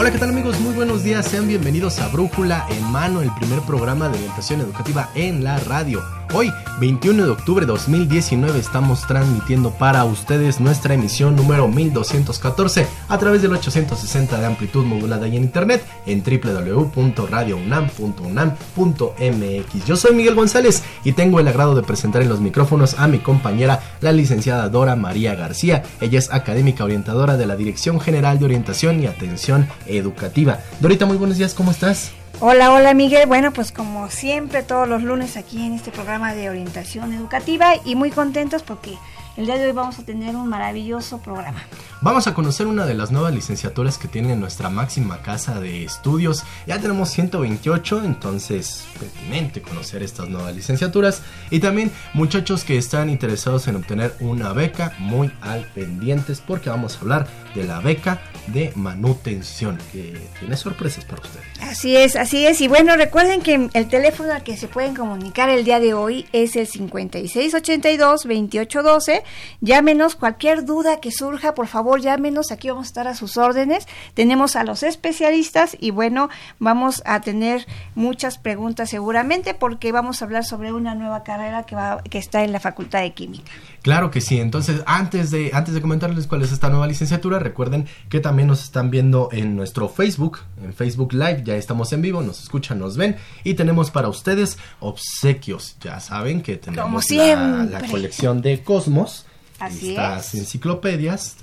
Hola, ¿qué tal amigos? Muy buenos días, sean bienvenidos a Brújula en Mano, el primer programa de orientación educativa en la radio. Hoy, 21 de octubre de 2019, estamos transmitiendo para ustedes nuestra emisión número 1214 a través del 860 de amplitud modulada y en internet en www.radiounam.unam.mx. Yo soy Miguel González y tengo el agrado de presentar en los micrófonos a mi compañera, la licenciada Dora María García. Ella es académica orientadora de la Dirección General de Orientación y Atención Educativa. Dorita, muy buenos días, ¿cómo estás? Hola, hola Miguel. Bueno, pues como siempre todos los lunes aquí en este programa de orientación educativa y muy contentos porque el día de hoy vamos a tener un maravilloso programa. Vamos a conocer una de las nuevas licenciaturas que tiene nuestra máxima casa de estudios. Ya tenemos 128, entonces pertinente conocer estas nuevas licenciaturas. Y también muchachos que están interesados en obtener una beca, muy al pendientes porque vamos a hablar de la beca de manutención, que tiene sorpresas para ustedes. Así es, así es. Y bueno, recuerden que el teléfono al que se pueden comunicar el día de hoy es el 5682-2812. Llámenos cualquier duda que surja, por favor llámenos, aquí vamos a estar a sus órdenes. Tenemos a los especialistas y bueno, vamos a tener muchas preguntas seguramente porque vamos a hablar sobre una nueva carrera que, va, que está en la Facultad de Química. Claro que sí, entonces antes de, antes de comentarles cuál es esta nueva licenciatura, recuerden que también nos están viendo en nuestro Facebook, en Facebook Live, ya estamos en vivo, nos escuchan, nos ven. Y tenemos para ustedes obsequios, ya saben que tenemos la, la colección de Cosmos Así estas enciclopedias.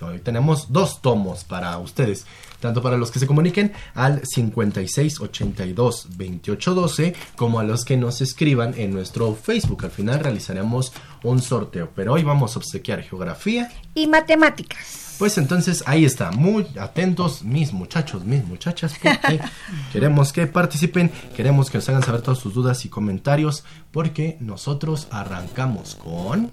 Hoy tenemos dos tomos para ustedes, tanto para los que se comuniquen al 56 82 28 12 como a los que nos escriban en nuestro Facebook. Al final realizaremos un sorteo, pero hoy vamos a obsequiar geografía y matemáticas. Pues entonces ahí está, muy atentos mis muchachos, mis muchachas, porque queremos que participen, queremos que nos hagan saber todas sus dudas y comentarios, porque nosotros arrancamos con...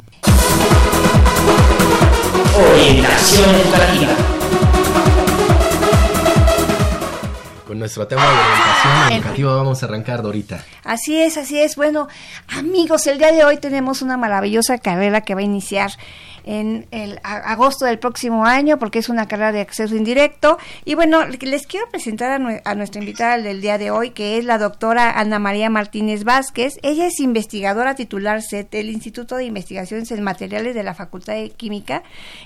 Orientación educativa. Con nuestro tema de orientación educativa vamos a arrancar, Dorita. Así es, así es. Bueno, amigos, el día de hoy tenemos una maravillosa carrera que va a iniciar en el agosto del próximo año porque es una carrera de acceso indirecto. Y bueno, les quiero presentar a, nuestra invitada del día de hoy, que es la doctora Ana María Martínez Vázquez. Ella es investigadora titular CET del Instituto de Investigaciones en Materiales de la Facultad de Química.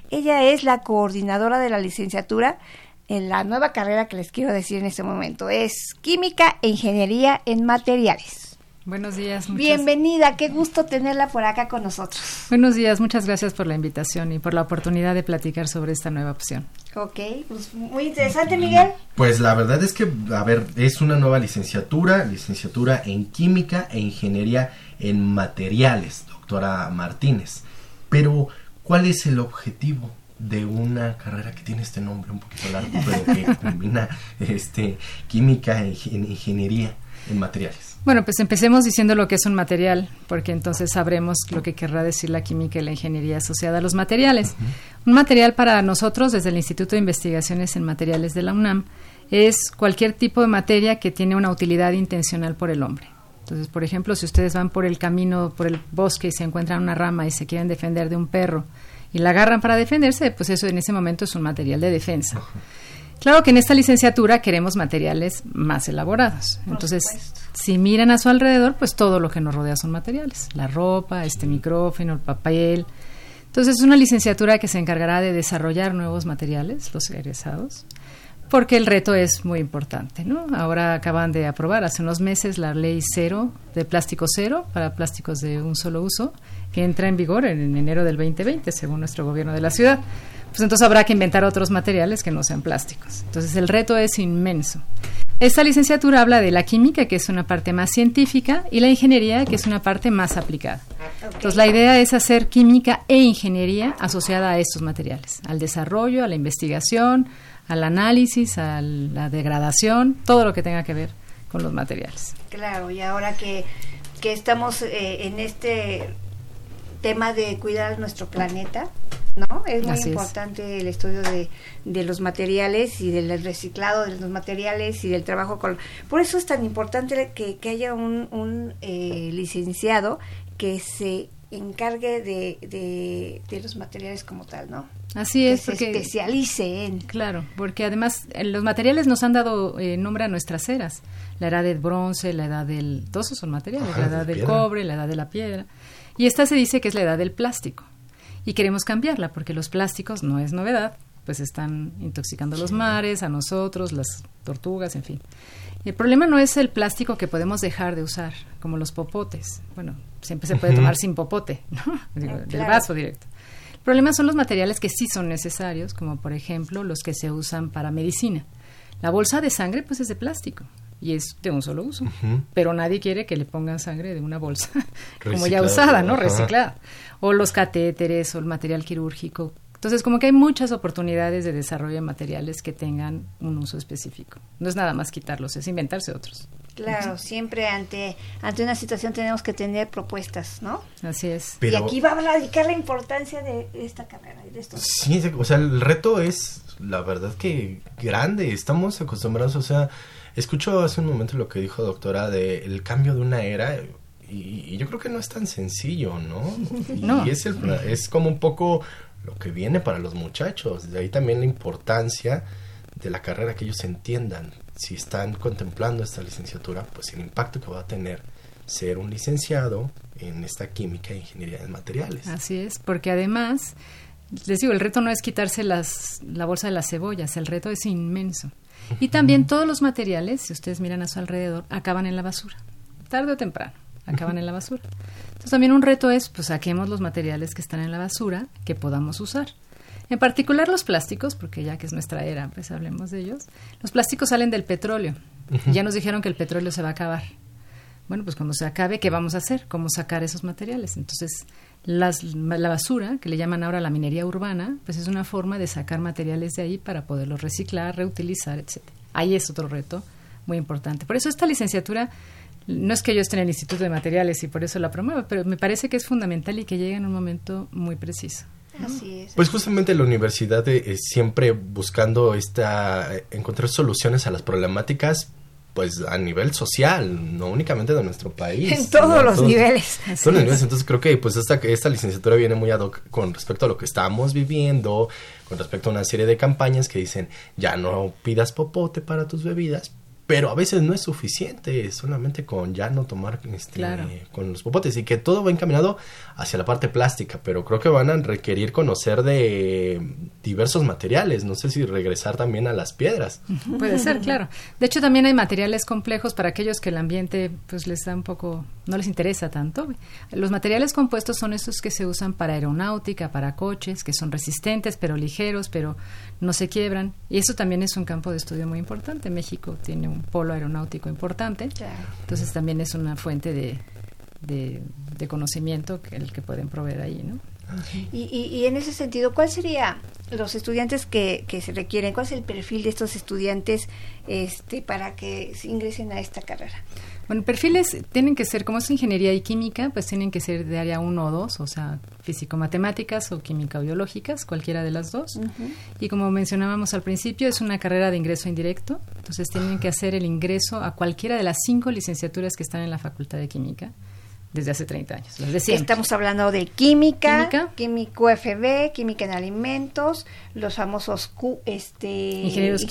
Ella es la coordinadora de la licenciatura en la nueva carrera que les quiero decir en este momento. Es Química e Ingeniería en Materiales. Buenos días. Bienvenida, qué gusto tenerla por acá con nosotros. Buenos días, muchas gracias por la invitación y por la oportunidad de platicar sobre esta nueva opción. Ok, pues muy interesante, Miguel. Pues la verdad es que, a ver, es una nueva licenciatura, licenciatura en Química e Ingeniería en Materiales, doctora Martínez. Pero, ¿cuál es el objetivo de una carrera que tiene este nombre un poquito largo, pero que combina este, química e ingeniería en materiales? Bueno, pues empecemos diciendo lo que es un material, porque entonces sabremos lo que querrá decir la química y la ingeniería asociada a los materiales. Un material para nosotros, desde el Instituto de Investigaciones en Materiales de la UNAM, es cualquier tipo de materia que tiene una utilidad intencional por el hombre. Entonces, por ejemplo, si ustedes van por el camino, por el bosque y se encuentran una rama y se quieren defender de un perro y la agarran para defenderse, pues eso en ese momento es un material de defensa. Claro que en esta licenciatura queremos materiales más elaborados. Entonces, si miran a su alrededor, pues todo lo que nos rodea son materiales. La ropa, este micrófono, el papel. Entonces, es una licenciatura que se encargará de desarrollar nuevos materiales, los egresados, porque el reto es muy importante, ¿no? Ahora acaban de aprobar hace unos meses la ley cero de plástico cero para plásticos de un solo uso, que entra en vigor en enero del 2020, según nuestro gobierno de la ciudad. Pues entonces habrá que inventar otros materiales que no sean plásticos. Entonces el reto es inmenso. Esta licenciatura habla de la química, que es una parte más científica, y la ingeniería, que es una parte más aplicada. Entonces la idea es hacer química e ingeniería asociada a estos materiales, al desarrollo, a la investigación, al análisis, a la degradación, todo lo que tenga que ver con los materiales. Claro, y ahora que, que estamos eh, en este tema de cuidar nuestro planeta, ¿no? Es muy importante el estudio de, de, los materiales y del reciclado de los materiales y del trabajo con... Por eso es tan importante que, que haya un, un eh, licenciado que se encargue de, de, los materiales como tal, ¿no? Así es, que se especialice en. Claro, porque además eh, los materiales nos han dado eh, nombre a nuestras eras. La edad del bronce, la edad del. Todos esos son materiales, la edad del cobre, la edad de la piedra. Y esta se dice que es la edad del plástico. Y queremos cambiarla porque los plásticos no es novedad, pues están intoxicando los mares, a nosotros, las tortugas, en fin. El problema no es el plástico que podemos dejar de usar, como los popotes. Bueno, siempre se puede tomar sin popote, ¿no? Ah, del vaso directo. El problema son los materiales que sí son necesarios, como por ejemplo los que se usan para medicina. La bolsa de sangre, pues es de plástico y es de un solo uso. Pero nadie quiere que le pongan sangre de una bolsa como ya usada, ¿no? Reciclada. O los catéteres o el material quirúrgico entonces, como que hay muchas oportunidades de desarrollo de materiales que tengan un uso específico. No es nada más quitarlos, es inventarse otros. Claro, siempre ante, ante una situación tenemos que tener propuestas, ¿no? Así es. y aquí va a radicar la importancia de esta carrera y de esto. Sí, o sea, el reto es, la verdad que grande, estamos acostumbrados, o sea, escucho hace un momento lo que dijo doctora de el cambio de una era y, yo creo que no es tan sencillo, ¿no? no. Y es, el, es como un poco lo que viene para los muchachos. De ahí también la importancia de la carrera que ellos entiendan. Si están contemplando esta licenciatura, pues el impacto que va a tener ser un licenciado en esta química e ingeniería de materiales. Así es, porque además, les digo, el reto no es quitarse las, la bolsa de las cebollas, el reto es inmenso. Y también todos los materiales, si ustedes miran a su alrededor, acaban en la basura, tarde o temprano, acaban en la basura. Entonces también un reto es, pues saquemos los materiales que están en la basura que podamos usar. En particular los plásticos, porque ya que es nuestra era, pues hablemos de ellos. Los plásticos salen del petróleo. Ya nos dijeron que el petróleo se va a acabar. Bueno, pues cuando se acabe, ¿qué vamos a hacer? ¿Cómo sacar esos materiales? Entonces, las, la basura, que le llaman ahora la minería urbana, pues es una forma de sacar materiales de ahí para poderlos reciclar, reutilizar, etc. Ahí es otro reto muy importante. Por eso esta licenciatura no es que yo esté en el Instituto de Materiales y por eso la promuevo, pero me parece que es fundamental y que llega en un momento muy preciso. Así es. Pues justamente la universidad es siempre buscando esta encontrar soluciones a las problemáticas pues a nivel social, no únicamente de nuestro país. En todos los niveles. Todos los niveles. Entonces creo que pues esta, esta licenciatura viene muy ad hoc con respecto a lo que estamos viviendo, con respecto a una serie de campañas que dicen ya no pidas popote para tus bebidas, pero a veces no es suficiente solamente con ya no tomar este, con los popotes y que todo va encaminado hacia la parte plástica, pero creo que van a requerir conocer de diversos materiales, no sé si regresar también a las piedras. Puede ser, claro. De hecho también hay materiales complejos para aquellos que el ambiente pues les da un poco no les interesa tanto. Los materiales compuestos son estos que se usan para aeronáutica, para coches, que son resistentes pero ligeros, pero no se quiebran. Y eso también es un campo de estudio muy importante. México tiene un polo aeronáutico importante, entonces también es una fuente de, de, conocimiento que el que pueden proveer ahí, ¿no? Y, y, en ese sentido, ¿cuál sería los estudiantes que, que se requieren? ¿Cuál es el perfil de estos estudiantes este, para que ingresen a esta carrera? Bueno, perfiles tienen que ser, como es ingeniería y química, pues tienen que ser de área 1 o 2, o sea, físico-matemáticas o química-biológicas, cualquiera de las dos. Y como mencionábamos al principio, es una carrera de ingreso indirecto, entonces tienen que hacer el ingreso a cualquiera de las cinco licenciaturas que están en la Facultad de Química desde hace 30 años. Estamos hablando de química, químico FB, química en alimentos, los famosos Q, este, ingenieros,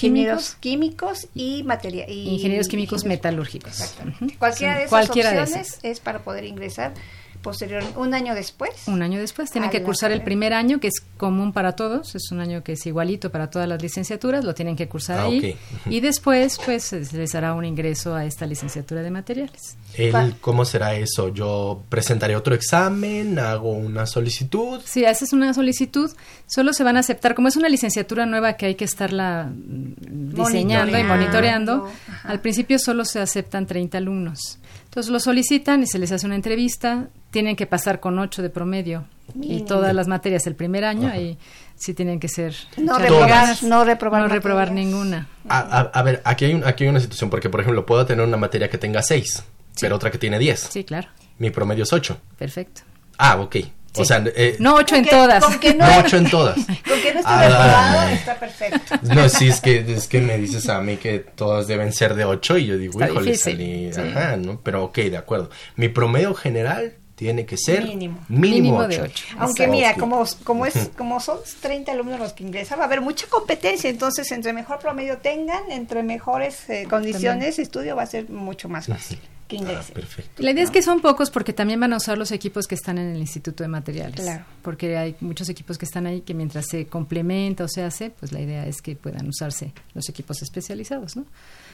químicos, y materia ingenieros químicos metalúrgicos. Cualquiera de esas opciones es para poder ingresar posterior, un año después. Un año después. Tienen que cursar el primer año, que es común para todos, es un año que es igualito para todas las licenciaturas, lo tienen que cursar Ah, ahí. Y después, pues, se les hará un ingreso a esta licenciatura de materiales. El- ¿Cómo será eso? ¿Yo presentaré otro examen? ¿Hago una solicitud? Si haces una solicitud, solo se van a aceptar, como es una licenciatura nueva que hay que estarla diseñando y Monitoreando. monitoreando, Ajá. al principio solo se aceptan 30 alumnos. Entonces lo solicitan y se les hace una entrevista, tienen que pasar con 8 de promedio y todas las materias el primer año ahí sí tienen que ser No reprobar, no reprobar no reprobar materias. ninguna. A, a- a ver, aquí hay, un- aquí hay una situación, porque por ejemplo puedo tener una materia que tenga 6, pero otra que tiene 10. Sí, claro, Mi promedio es 8. perfecto. Ah, ok. O Sí. sea, eh, No 8 en que- todas. Con que no, no 8 en todas. con que no esté Ah, está perfecto. No, sí, es que, es que me dices a mí que todas deben ser de 8 y yo digo, Está híjole, difícil, salí, sí. ajá, ¿no? Pero ok, de acuerdo. Mi promedio general tiene que ser Mínimo. mínimo, Mínimo de 8. ocho. Aunque mira, como, como es como son 30 alumnos los que ingresan, va a haber mucha competencia, entonces entre mejor promedio tengan, entre mejores eh, condiciones de estudio va a ser mucho más fácil que Ah, ingresen. perfecto. La idea es que son pocos porque también van a usar los equipos que están en el Instituto de Materiales. Claro. Porque hay muchos equipos que están ahí que mientras se complementa o se hace, pues la idea es que puedan usarse los equipos especializados, ¿no?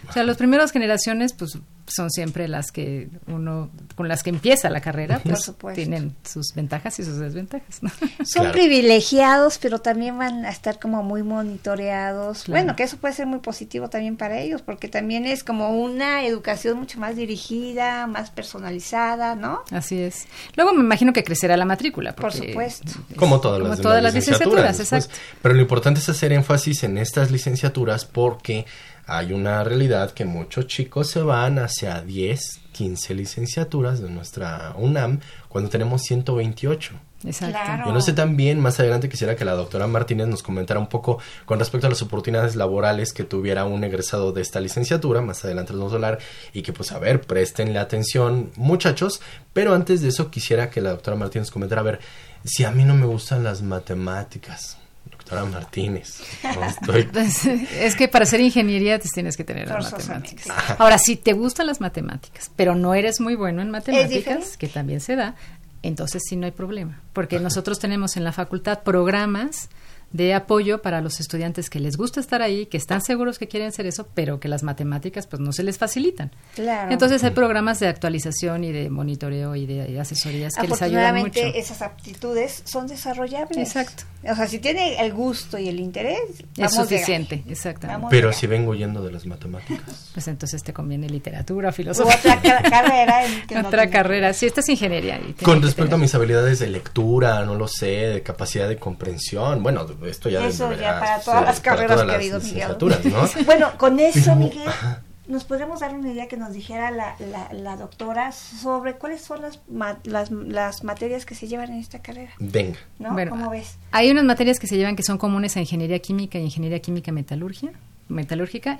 O sea, las primeras generaciones, pues son siempre las que uno, con las que empieza la carrera, pues tienen sus ventajas y sus desventajas, ¿no? Son Claro. privilegiados, pero también van a estar como muy monitoreados. Claro. Bueno, que eso puede ser muy positivo también para ellos, porque también es como una educación mucho más dirigida, más personalizada, ¿no? Así es. Luego me imagino que crecerá la matrícula. Por supuesto. es- Como todas las, como todas las licenciaturas, después. exacto. Pero lo importante es hacer énfasis en estas licenciaturas porque hay una realidad que muchos chicos se van hacia 10, 15 licenciaturas de nuestra UNAM cuando tenemos 128. Exacto. Claro. Yo no sé también, más adelante quisiera que la doctora Martínez nos comentara un poco con respecto a las oportunidades laborales que tuviera un egresado de esta licenciatura, más adelante nos vamos a hablar, y que pues a ver, préstenle atención muchachos, pero antes de eso quisiera que la doctora Martínez comentara, a ver, si a mí no me gustan las matemáticas, doctora Martínez, no estoy... Pues, es que para hacer ingeniería te tienes que tener las matemáticas. Ahora, si te gustan las matemáticas, pero no eres muy bueno en matemáticas, que también se da, entonces sí no hay problema. Porque nosotros tenemos en la facultad programas de apoyo para los estudiantes que les gusta estar ahí, que están seguros que quieren hacer eso, pero que las matemáticas pues no se les facilitan. Claro. Entonces hay programas de actualización y de monitoreo y de, y asesorías que les ayudan mucho. Esas aptitudes son desarrollables. Exacto. O sea, si tiene el gusto y el interés, Es suficiente, exactamente. Vamos. Pero si vengo yendo de las matemáticas. Pues entonces te conviene literatura, filosofía. otra ca- carrera. en que no Otra carrera, sí, esta es ingeniería. Con respecto a mis habilidades de lectura, no lo sé, de capacidad de comprensión, bueno, esto ya Eso ya para todas las carreras, todas las querido Miguel. licenciaturas, ¿no? Bueno, con eso, Miguel, nos podemos dar una idea que nos dijera la, la, la doctora sobre cuáles son las, ma- las, las materias que se llevan en esta carrera, Venga. ¿no? Bueno, ¿Cómo ves? Hay unas materias que se llevan que son comunes a ingeniería química y ingeniería química metalurgia, metalúrgica,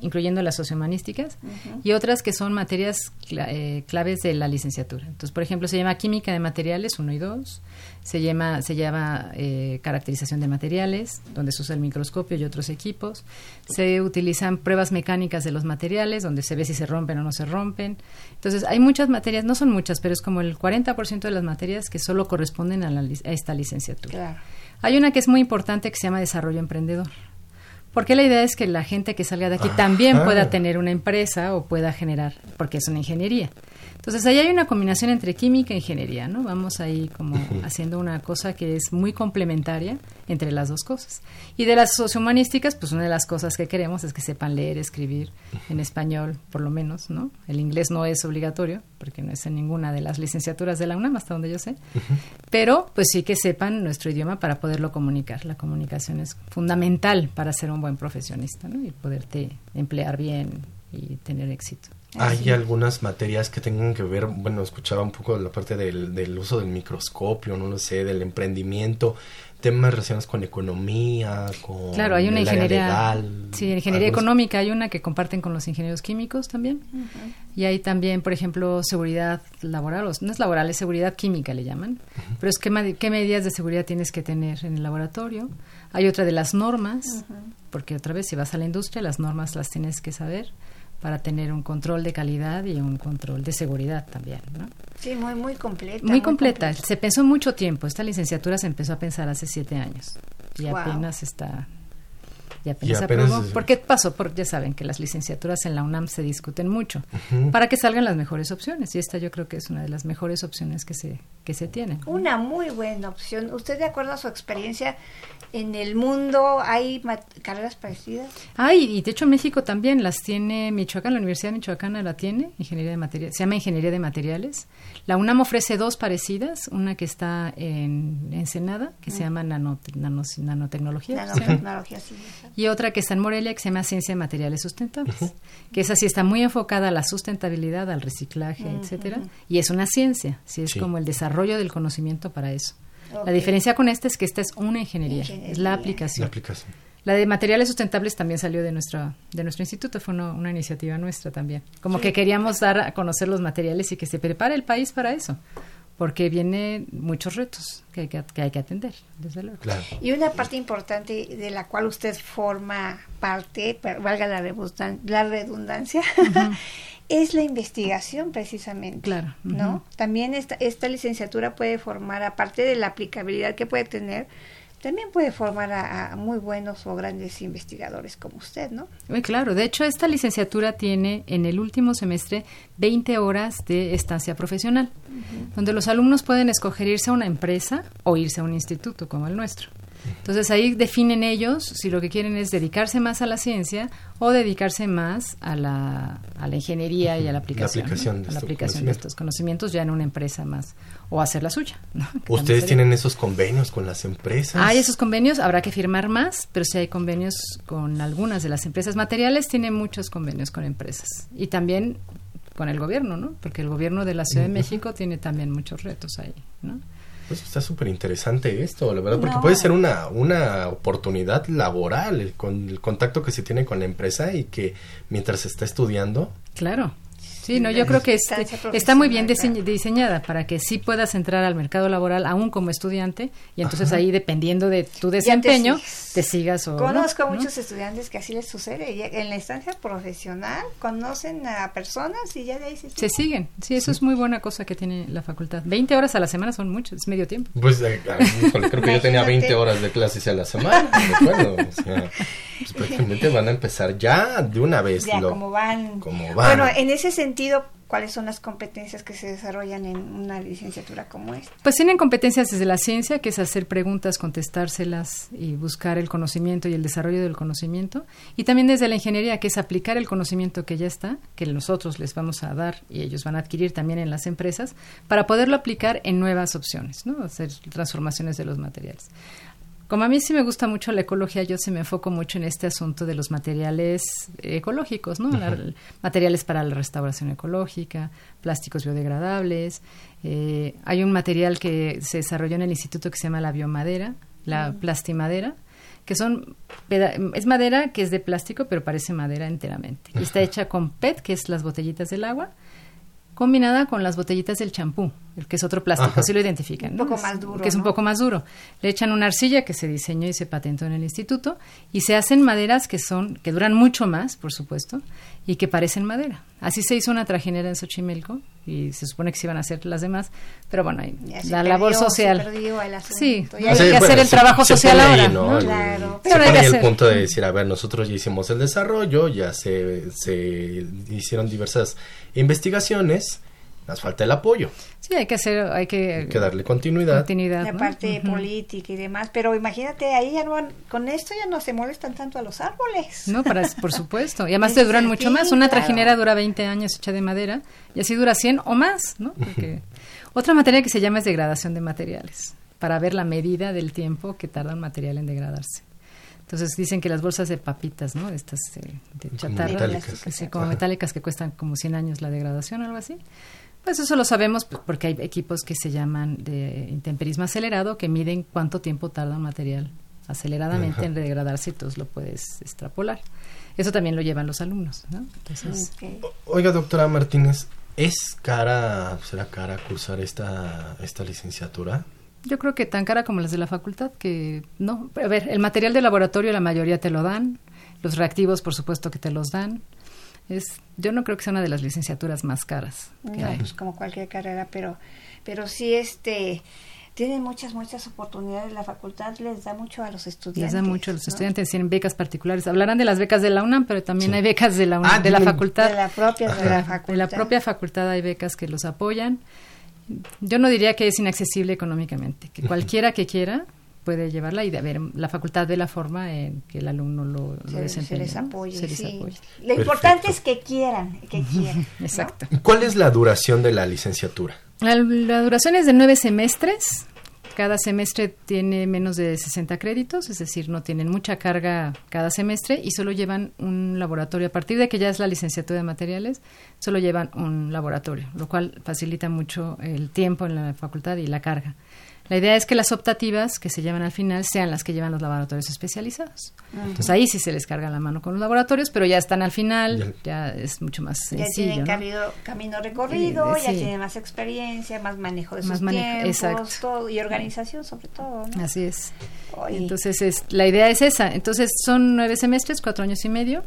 incluyendo las sociohumanísticas, y otras que son materias eh, claves de la licenciatura. Entonces, por ejemplo, se llama química de materiales 1 y 2, se llama, se llama eh, caracterización de materiales, donde se usa el microscopio y otros equipos, se utilizan pruebas mecánicas de los materiales, donde se ve si se rompen o no se rompen. Entonces, hay muchas materias, no son muchas, pero es como el 40% de las materias que solo corresponden a, la a esta licenciatura. Claro. Hay una que es muy importante que se llama desarrollo emprendedor. Porque la idea es que la gente que salga de aquí también Ajá. pueda tener una empresa o pueda generar, porque es una ingeniería. Entonces ahí hay una combinación entre química e ingeniería, ¿no? Vamos ahí como haciendo una cosa que es muy complementaria entre las dos cosas. Y de las sociohumanísticas, pues una de las cosas que queremos es que sepan leer, escribir en español, por lo menos, ¿no? El inglés no es obligatorio, porque no es en ninguna de las licenciaturas de la UNAM, hasta donde yo sé. Pero pues sí que sepan nuestro idioma para poderlo comunicar. La comunicación es fundamental para ser un buen profesionista, ¿no? Y poderte emplear bien y tener éxito. Hay algunas materias que tengan que ver, bueno, escuchaba un poco de la parte del, del uso del microscopio, no lo sé, del emprendimiento, temas relacionados con economía, con Claro, hay una ingeniería, legal, sí, ingeniería económica, hay una que comparten con los ingenieros químicos también. Y hay también, por ejemplo, seguridad laboral, o no es laboral, es seguridad química le llaman. Pero es qué, qué medidas de seguridad tienes que tener en el laboratorio. Hay otra de las normas, porque otra vez si vas a la industria, las normas las tienes que saber para tener un control de calidad y un control de seguridad también, ¿no? Sí, muy, muy completa. Muy, completa. Se pensó mucho tiempo. Esta licenciatura se empezó a pensar hace siete años y Wow. apenas está y apenas, Y se apenas aprobó. es- ¿Por qué pasó? Porque ya saben que las licenciaturas en la UNAM se discuten mucho para que salgan las mejores opciones y esta yo creo que es una de las mejores opciones que se que se tienen. Una muy buena opción. ¿Usted, de acuerdo a su experiencia en el mundo, hay carreras parecidas? Ah, y, de hecho México también las tiene Michoacán, la Universidad Michoacana la tiene, ingeniería de materiales, se llama ingeniería de materiales. La UNAM ofrece dos parecidas, una que está en Ensenada, que se llama nanos- nanotecnología, ¿sí? Nanotecnología, sí. Y otra que está en Morelia que se llama Ciencia de Materiales Sustentables, que esa sí está muy enfocada a la sustentabilidad, al reciclaje, etcétera, y es una ciencia, sí es Sí. como el desarrollo del conocimiento para eso. La diferencia con esta es que esta es una ingeniería, es Ingeniería. la La aplicación. aplicación. La de materiales sustentables también salió de nuestra de nuestro instituto, fue una, una iniciativa nuestra también. Como que queríamos dar a conocer los materiales y que se prepare el país para eso, porque vienen muchos retos que hay que, que hay que atender, desde luego. Claro. Y una parte importante de la cual usted forma parte, valga la, redundan- la redundancia, es la investigación precisamente. Claro, ¿No? También esta, esta licenciatura puede formar, aparte de la aplicabilidad que puede tener, también puede formar a, a muy buenos o grandes investigadores como usted, ¿no? Muy claro, de hecho esta licenciatura tiene en el último semestre 20 horas de estancia profesional, donde los alumnos pueden escoger irse a una empresa o irse a un instituto como el nuestro. Entonces ahí definen ellos si lo que quieren es dedicarse más a la ciencia o dedicarse más a la, a la ingeniería y a la aplicación, aplicación ¿no? de a la estos aplicación de conocimientos. estos conocimientos ya en una empresa más o hacer la suya. ¿Ustedes tienen esos convenios con las empresas? hay esos convenios, habrá que firmar más, pero sí hay convenios con algunas de las empresas materiales, tiene muchos convenios con empresas y también con el gobierno, ¿no? Porque el gobierno de la Ciudad de México tiene también muchos retos ahí, ¿no? Pues está súper interesante esto, la verdad, porque No. puede ser una, una oportunidad laboral el, con, el contacto que se tiene con la empresa y que mientras se está estudiando, Claro. Sí, no, yo creo que este- Instancia está muy bien diseñ- diseñada para que sí puedas entrar al mercado laboral aún como estudiante y entonces ahí dependiendo de tu desempeño te, sigas o no, Conozco ¿no? muchos estudiantes que así les sucede. y En la instancia profesional conocen a personas y ya de ahí se Se siguen, sí, eso es muy buena cosa que tiene la facultad. 20 horas a la semana son muchos, es medio tiempo. pues eh, híjole, creo que yo tenía Imagínate. 20 horas de clases a la semana, recuerdo. O sea, pues prácticamente van a empezar ya de una vez. ya lo- como van. como van. Bueno, en ese sentido, ¿cuáles son las competencias que se desarrollan en una licenciatura como esta? Pues tienen competencias desde la ciencia, que es hacer preguntas, contestárselas y buscar el conocimiento y el desarrollo del conocimiento. Y también desde la ingeniería, que es aplicar el conocimiento que ya está, que nosotros les vamos a dar y ellos van a adquirir también en las empresas, para poderlo aplicar en nuevas opciones, ¿no? Hacer transformaciones de los materiales. Como a mí sí me gusta mucho la ecología, yo sí me enfoco mucho en este asunto de los materiales ecológicos, ¿no? La- materiales para la restauración ecológica, plásticos biodegradables. eh, hay un material que se desarrolló en el instituto que se llama la biomadera, la plastimadera, que son es madera que es de plástico, pero parece madera enteramente. Y está hecha con PET, que es las botellitas del agua, combinada con las botellitas del champú, el que es otro plástico, Ajá. así lo identifican. Un poco más duro, Que es un poco más duro. Le echan una arcilla que se diseñó y se patentó en el instituto y se hacen maderas que son que duran mucho más, por supuesto, y que parecen madera. Así se hizo una trajinera en Xochimilco y se supone que se iban a hacer las demás, pero bueno, ahí, la labor social. se perdió el asunto. Sí, Ya hay que bueno, hacer el se- trabajo se social ahora. ahí, ¿no? El- Claro. Se Pero pone el hacer- punto de decir, a ver, nosotros ya hicimos el desarrollo, ya se, se hicieron diversas investigaciones, nos falta el apoyo, Sí, hay que hacer, hay que, hay que darle continuidad. continuidad. la ¿no? parte política y demás, pero imagínate, ahí ya no, van- con esto ya no se molestan tanto a los árboles. No, para, por supuesto. Y además te duran mucho más. Una trajinera dura 20 años hecha de madera y así dura 100 o más, ¿no? Porque otra materia que se llama es degradación de materiales, para ver la medida del tiempo que tarda un material en degradarse. Entonces dicen que las bolsas de papitas, ¿no? Estas eh, de Como chatarra, metálicas. que sí, como metálicas que cuestan como 100 años la degradación o algo así. Pues eso lo sabemos pues, porque hay equipos que se llaman de intemperismo acelerado que miden cuánto tiempo tarda un material aceleradamente Ajá. en degradarse y tú lo puedes extrapolar. Eso también lo llevan los alumnos, ¿no? Entonces. Oiga, doctora Martínez, ¿es cara, será cara cursar esta, esta licenciatura? yo creo que tan cara como las de la facultad que no. A ver, el material de laboratorio la mayoría te lo dan, los reactivos por supuesto que te los dan. Es, yo no creo que sea una de las licenciaturas más caras que No, hay. pues como cualquier carrera, pero, pero sí, este, tienen muchas, muchas oportunidades. La facultad les da mucho a los estudiantes. Les da mucho a los ¿no? estudiantes, tienen becas particulares. Hablarán de las becas de la UNAM, pero también hay becas de la, UNAM, Ah, de la facultad. De la propia, de la facultad. De la propia facultad hay becas que los apoyan. Yo no diría que es inaccesible económicamente, que cualquiera que quiera puede llevarla y de ver la facultad ve la forma en que el alumno lo, lo Se, se desempeña. les ¿no? apoye, Se les sí. apoya. Lo importante es que quieran, que quieran. ¿no? Exacto. ¿Cuál es la duración de la licenciatura? La, la duración es de nueve semestres. Cada semestre tiene menos de 60 créditos, es decir, no tienen mucha carga cada semestre y solo llevan un laboratorio. A partir de que ya es la licenciatura de materiales, solo llevan un laboratorio, lo cual facilita mucho el tiempo en la facultad y la carga. La idea es que las optativas que se llevan al final sean las que llevan los laboratorios especializados. Entonces ahí sí se les carga la mano con los laboratorios, pero ya están al final, ya es mucho más Ya sencillo. tienen ¿no? camino, camino recorrido, Eh, ya sí. tienen más experiencia, más manejo de Más sus manejo, tiempos, todo, y organización sobre todo. ¿no? Así es. Entonces, es, la idea es esa. Entonces, son nueve semestres, cuatro años y medio.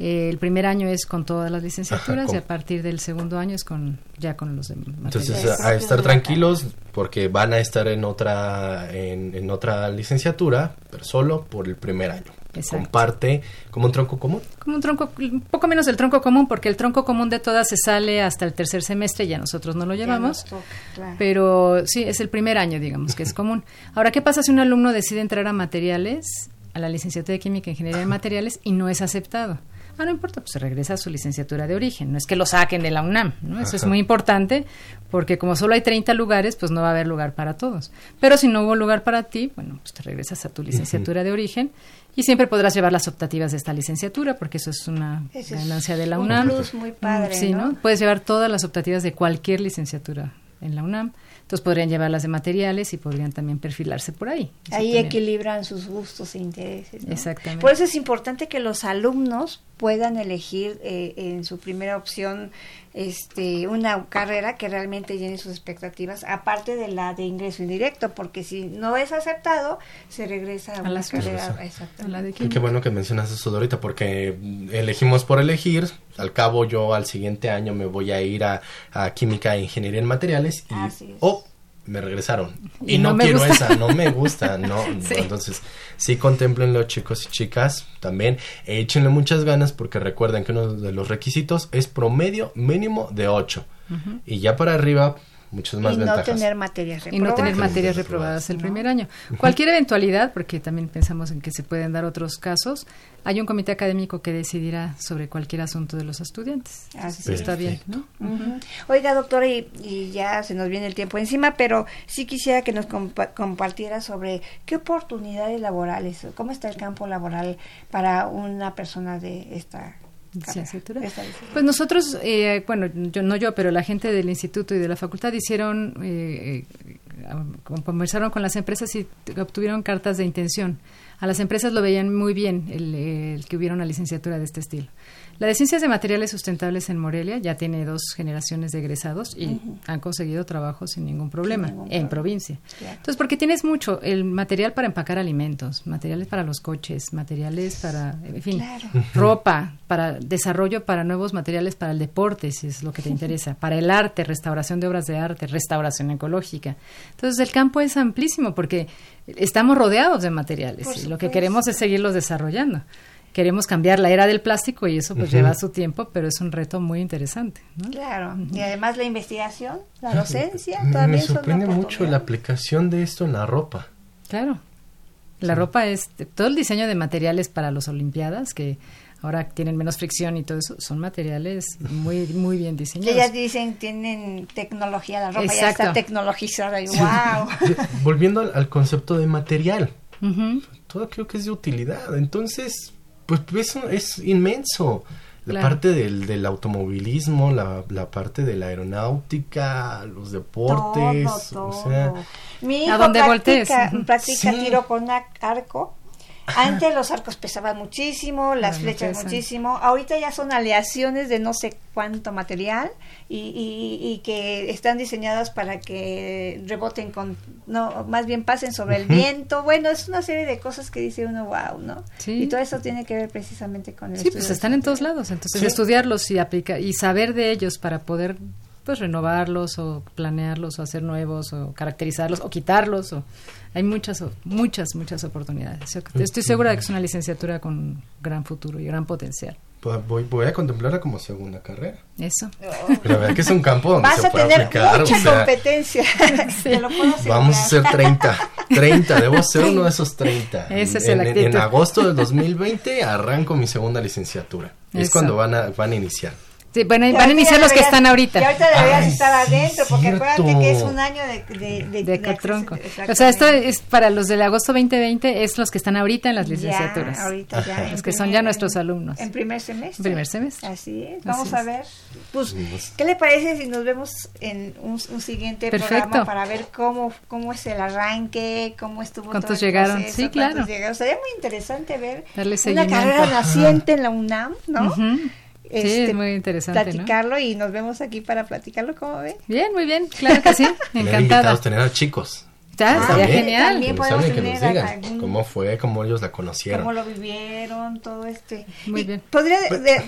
Eh, el primer año es con todas las licenciaturas Ajá, y a partir del segundo año es con ya con los demás. Entonces, Materiales. a, a estar tranquilos porque van a estar en otra en, en otra licenciatura, pero solo por el primer año. Exacto. Comparte como un tronco común. Como un tronco, un poco menos del tronco común, porque el tronco común de todas se sale hasta el tercer semestre, ya nosotros no lo llevamos. nos toca, claro. Pero sí, es el primer año, digamos, que es común. Ahora, ¿qué pasa si un alumno decide entrar a materiales, a la licenciatura de Química e Ingeniería de Materiales, y no es aceptado? Ah, no importa, pues se regresa a su licenciatura de origen. No es que lo saquen de la UNAM, ¿no? Eso es muy importante, porque como solo hay 30 lugares, pues no va a haber lugar para todos. Pero si no hubo lugar para ti, bueno, pues te regresas a tu licenciatura de origen y siempre podrás llevar las optativas de esta licenciatura, porque eso es una es ganancia de la un UNAM. plus muy padre, Sí, ¿no? ¿no? Puedes llevar todas las optativas de cualquier licenciatura en la UNAM. Entonces podrían llevar las de materiales y podrían también perfilarse por ahí. Ahí también. equilibran sus gustos e intereses. ¿no? Exactamente. Por eso es importante que los alumnos puedan elegir eh, en su primera opción este una carrera que realmente llene sus expectativas, aparte de la de ingreso indirecto, porque si no es aceptado, se regresa a, A una carrera. A la de qué bueno que mencionas eso de ahorita porque elegimos por elegir. Al cabo yo al siguiente año me voy a ir a, a química e ingeniería en materiales y Así es. oh, me regresaron. Y, Y no, no me quiero gusta. esa, no me gusta, no. no. Sí. Entonces, sí contemplenlo chicos y chicas, también échenle muchas ganas porque recuerden que uno de los requisitos es promedio mínimo de 8. Y ya para arriba muchas más y no tener materias y no tener reprobadas. materias reprobadas el primer año. Cualquier eventualidad, porque también pensamos en que se pueden dar otros casos, hay un comité académico que decidirá sobre cualquier asunto de los estudiantes. Así Eso está bien. Oiga, doctora, y, y ya se nos viene el tiempo encima, pero sí quisiera que nos compa- compartiera sobre qué oportunidades laborales, cómo está el campo laboral para una persona de esta Licenciatura. Pues nosotros, eh, bueno, yo, no yo, pero la gente del instituto y de la facultad hicieron, eh, eh, conversaron con las empresas y obtuvieron cartas de intención. A las empresas lo veían muy bien el, el que hubiera una licenciatura de este estilo. La de Ciencias de Materiales Sustentables en Morelia ya tiene dos generaciones de egresados y han conseguido trabajo sin ningún problema ningún en problema. provincia. Claro. Entonces, porque tienes mucho, el material para empacar alimentos, materiales para los coches, materiales para, en fin, Claro. ropa, para desarrollo para nuevos materiales para el deporte, si es lo que te interesa, para el arte, restauración de obras de arte, restauración ecológica. Entonces, el campo es amplísimo porque estamos rodeados de materiales Por y lo que queremos es seguirlos desarrollando. Queremos cambiar la era del plástico y eso pues lleva su tiempo, pero es un reto muy interesante. ¿no? Claro, y además la investigación, la docencia, Me- también Me sorprende mucho la aplicación de esto en la ropa. Claro. La ropa es todo el diseño de materiales para las olimpiadas que ahora tienen menos fricción y todo eso son materiales muy muy bien Que diseñados. ellas dicen tienen tecnología, la ropa ya Exacto. está tecnologizada y wow. Volviendo al, al concepto de material, todo creo que es de utilidad. Entonces, pues eso es inmenso. La Claro. parte del, del automovilismo, la, la parte de la aeronáutica, los deportes, todo, o sea, todo. Mi A hijo voltees. practica, practica Sí. tiro con arco Antes los arcos pesaban muchísimo, las flechas muchísimo. Ahorita ya son aleaciones de no sé cuánto material y, y- y que están diseñadas para que reboten con, no, más bien pasen sobre el viento. Bueno, es una serie de cosas que dice uno, wow, ¿no? Sí. Y todo eso tiene que ver precisamente con el Sí, pues están en todos lados, entonces Sí. estudiarlos y aplicar y saber de ellos para poder pues renovarlos o planearlos o hacer nuevos o caracterizarlos o quitarlos o hay muchas o- muchas muchas oportunidades. Estoy segura de que es una licenciatura con gran futuro y gran potencial. Pues Voy, voy a contemplarla como segunda carrera. Eso. La verdad que es un campo donde Vas se a puede tener aplicar. mucha o sea, competencia. Te lo puedo asegurar. Vamos a ser 30. 30, debo ser uno de esos 30. Esa es en, la en- en agosto del 2020 arranco mi segunda licenciatura. Es Eso. cuando van a, van a iniciar. Sí, bueno, Y van a iniciar los que están ahorita. Y ahorita deberías Ay, estar sí, adentro, porque cierto. acuérdate que es un año de... De, de, de acceso- tronco. O sea, esto es para los del agosto 2020, es los que están ahorita en las Ya, licenciaturas. ahorita ya, en Los que son ya nuestros alumnos. En primer semestre. Primer semestre. Así es. Vamos Así a ver. Pues, ¿qué le parece si nos vemos en un, un siguiente Perfecto. programa para ver cómo, cómo es el arranque, cómo estuvo ¿Cuántos todo el llegaron? proceso, Sí, claro. llegaron? Sería muy interesante ver Darle una carrera naciente en la UNAM, ¿no? Sí, Este, es muy interesante, ¿no? Platicarlo y nos vemos aquí para platicarlo, ¿cómo ven? Bien, muy bien, claro que sí, encantada. invitados, tener a chicos. Ya, Ah, estaría también, genial. también. Que nos podemos nos tener digan algún- cómo fue, cómo ellos la conocieron. cómo lo vivieron, todo este. Muy Y bien. ¿Podría de- de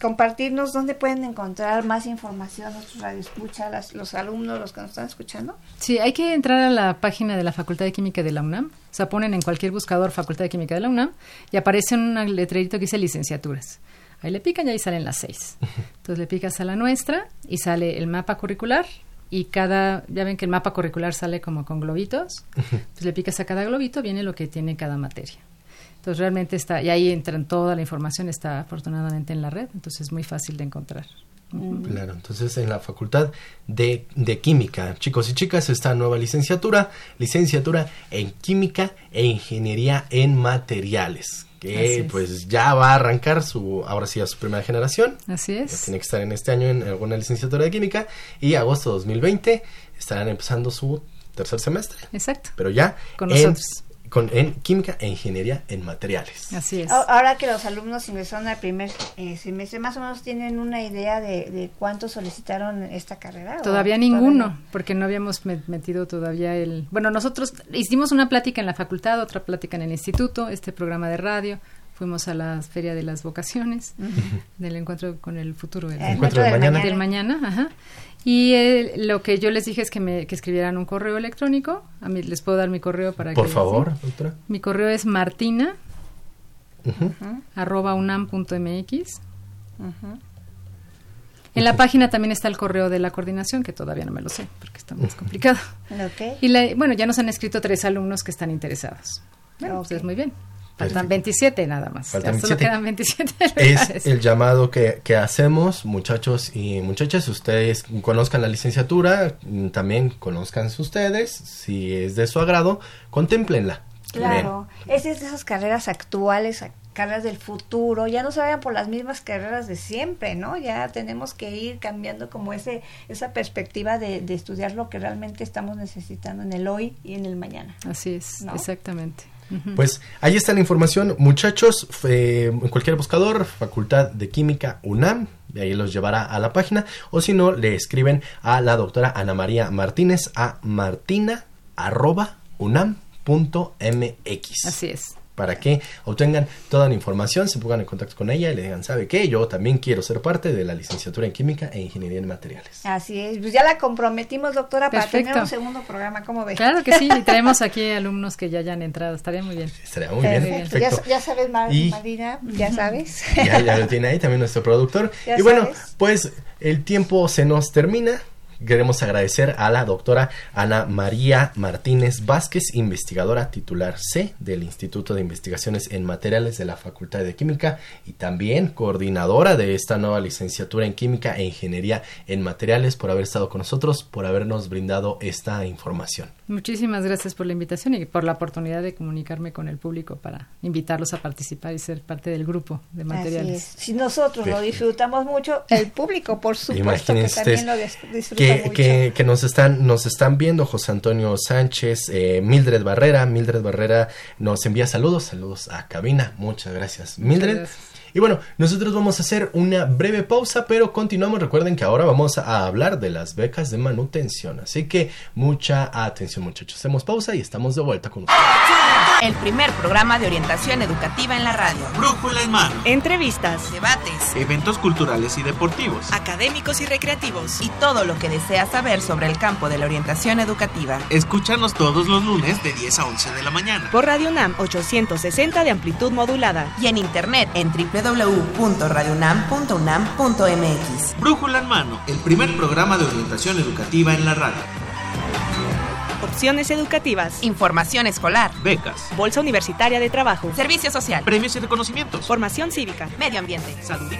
compartirnos dónde pueden encontrar más información nuestros radioescuchas, los alumnos, los que nos están escuchando? Sí, hay que entrar a la página de la Facultad de Química de la UNAM. O sea, ponen en cualquier buscador Facultad de Química de la UNAM y aparece un letrerito que dice licenciaturas. Ahí le pican y ahí salen las seis. Entonces le picas a la nuestra y sale el mapa curricular y cada, ya ven que el mapa curricular sale como con globitos. Pues le picas a cada globito, viene lo que tiene cada materia. Entonces realmente está, y ahí entran toda la información, está afortunadamente en la red, entonces es muy fácil de encontrar. Claro, entonces en la Facultad de, de Química, chicos y chicas, esta nueva licenciatura, licenciatura en Química e Ingeniería en Materiales, que es. pues ya va a arrancar su, ahora sí a su primera generación, Así ya es. tiene que estar en este año en alguna licenciatura de Química y agosto 2020 estarán empezando su tercer semestre, Exacto. pero ya Con en, nosotros. Con- en Química e Ingeniería en Materiales. Así es. Ahora que los alumnos ingresaron al primer eh, semestre, más o menos tienen una idea de, de cuántos solicitaron esta carrera. ¿o Todavía ninguno, no? porque no habíamos met- metido todavía el... Bueno, nosotros hicimos una plática en la facultad, otra plática en el instituto, este programa de radio, fuimos a la Feria de las Vocaciones, del encuentro con el futuro del, El encuentro del del mañana. del mañana. Ajá. Y eh, lo que yo les dije es que, me, que escribieran un correo electrónico, a mí les puedo dar mi correo para Por que... favor, ¿sí? doctora. Mi correo es martina arroba unam.mx. En la página también está el correo de la coordinación, que todavía no me lo sé, porque está más complicado. Ok. Y la- bueno, ya nos han escrito tres alumnos que están interesados. Bueno, Ok. pues es muy bien. Faltan Perfecto. 27 nada más. Faltan ya solo 27. quedan 27 es el llamado que, que hacemos, muchachos y muchachas. Ustedes conozcan la licenciatura, también conozcan ustedes, si es de su agrado, contémplenla. Claro, es de esas carreras actuales, carreras del futuro, ya no se vayan por las mismas carreras de siempre, ¿no? Ya tenemos que ir cambiando como ese esa perspectiva de, de estudiar lo que realmente estamos necesitando en el hoy y en el mañana. Así es, ¿No? exactamente. Pues ahí está la información, muchachos. eh, en cualquier buscador, Facultad de Química UNAM, de ahí los llevará a la página. O si no, le escriben a la doctora Ana María Martínez a martina arroba unam punto mx. Así es. Para que obtengan toda la información, se pongan en contacto con ella y le digan, ¿sabe qué? Yo también quiero ser parte de la licenciatura en Química e Ingeniería en Materiales. Así es, pues ya la comprometimos, doctora, para tener un segundo programa, ¿cómo ves? Claro que sí, y traemos aquí alumnos que ya hayan entrado, estaría muy bien. Estaría muy bien, Perfecto. Ya, ya sabes, Mar- Y- Marina, ya sabes. Ya, ya lo tiene ahí también nuestro productor. Ya y bueno, sabes. pues el tiempo se nos termina. Queremos agradecer a la doctora Ana María Martínez Vázquez, investigadora titular C del Instituto de Investigaciones en Materiales de la Facultad de Química y también coordinadora de esta nueva licenciatura en Química e Ingeniería en Materiales, por haber estado con nosotros, por habernos brindado esta información. Muchísimas gracias por la invitación y por la oportunidad de comunicarme con el público para invitarlos a participar y ser parte del grupo de materiales. Si nosotros lo disfrutamos mucho, el público, por supuesto, Imagínense que también lo disfruta que, mucho. que, que nos están nos están viendo José Antonio Sánchez, eh, Mildred Barrera, Mildred Barrera nos envía saludos, saludos a cabina, muchas gracias Mildred. gracias. Y bueno, nosotros vamos a hacer una breve pausa, pero continuamos. Recuerden que ahora vamos a hablar de las becas de manutención. Así que mucha atención, muchachos. Hacemos pausa y estamos de vuelta con ustedes. El primer programa de orientación educativa en la radio. Brújula en mano. Entrevistas, Debates. Eventos culturales y deportivos. académicos y recreativos. Y todo lo que deseas saber sobre el campo de la orientación educativa. Escúchanos todos los lunes de 10 a 11 de la mañana. Por Radio UNAM 860 de amplitud modulada. Y en internet en www.radionam.unam.mx. Brújula en mano. El primer programa de orientación educativa en la radio. Opciones educativas. Información escolar. Becas. Bolsa Universitaria de Trabajo. Servicio social. Premios y reconocimientos. Formación cívica. Medio ambiente. Salud y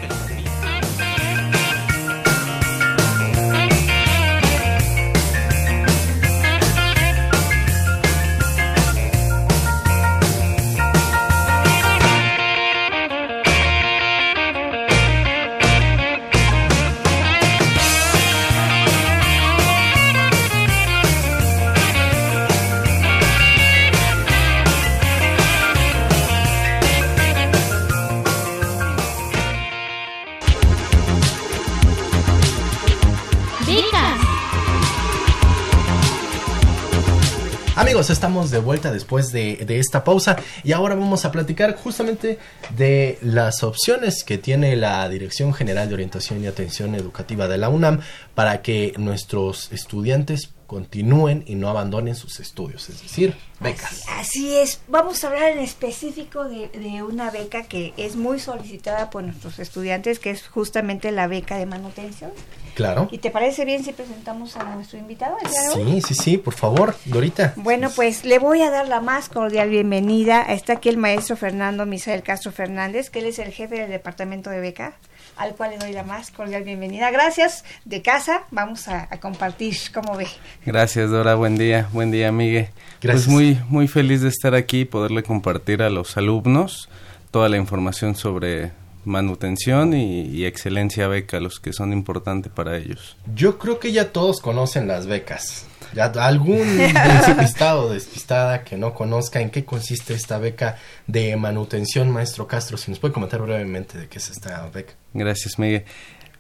Estamos de vuelta después de, de esta pausa y ahora vamos a platicar justamente de las opciones que tiene la Dirección General de Orientación y Atención Educativa de la UNAM para que nuestros estudiantes continúen y no abandonen sus estudios, es decir, becas. Así es, vamos a hablar en específico de, de una beca que es muy solicitada por nuestros estudiantes, que es justamente la beca de manutención. Claro. ¿Y te parece bien si presentamos a nuestro invitado? el día de hoy? Sí, sí, sí, por favor, Dorita. Bueno, pues le voy a dar la más cordial bienvenida. Está aquí el maestro Fernando Misael Castro Fernández, que él es el jefe del departamento de beca, al cual le doy la más cordial bienvenida. Gracias, de casa, vamos a, a compartir, ¿cómo ve? Gracias Dora, buen día, buen día Miguel. Gracias. Pues muy, muy feliz de estar aquí y poderle compartir a los alumnos toda la información sobre manutención y, y excelencia beca, los que son importantes para ellos. Yo creo que ya todos conocen las becas. Ya algún despistado o despistada que no conozca en qué consiste esta beca de manutención, maestro Castro, si nos puede comentar brevemente de qué es esta beca. Gracias, Miguel.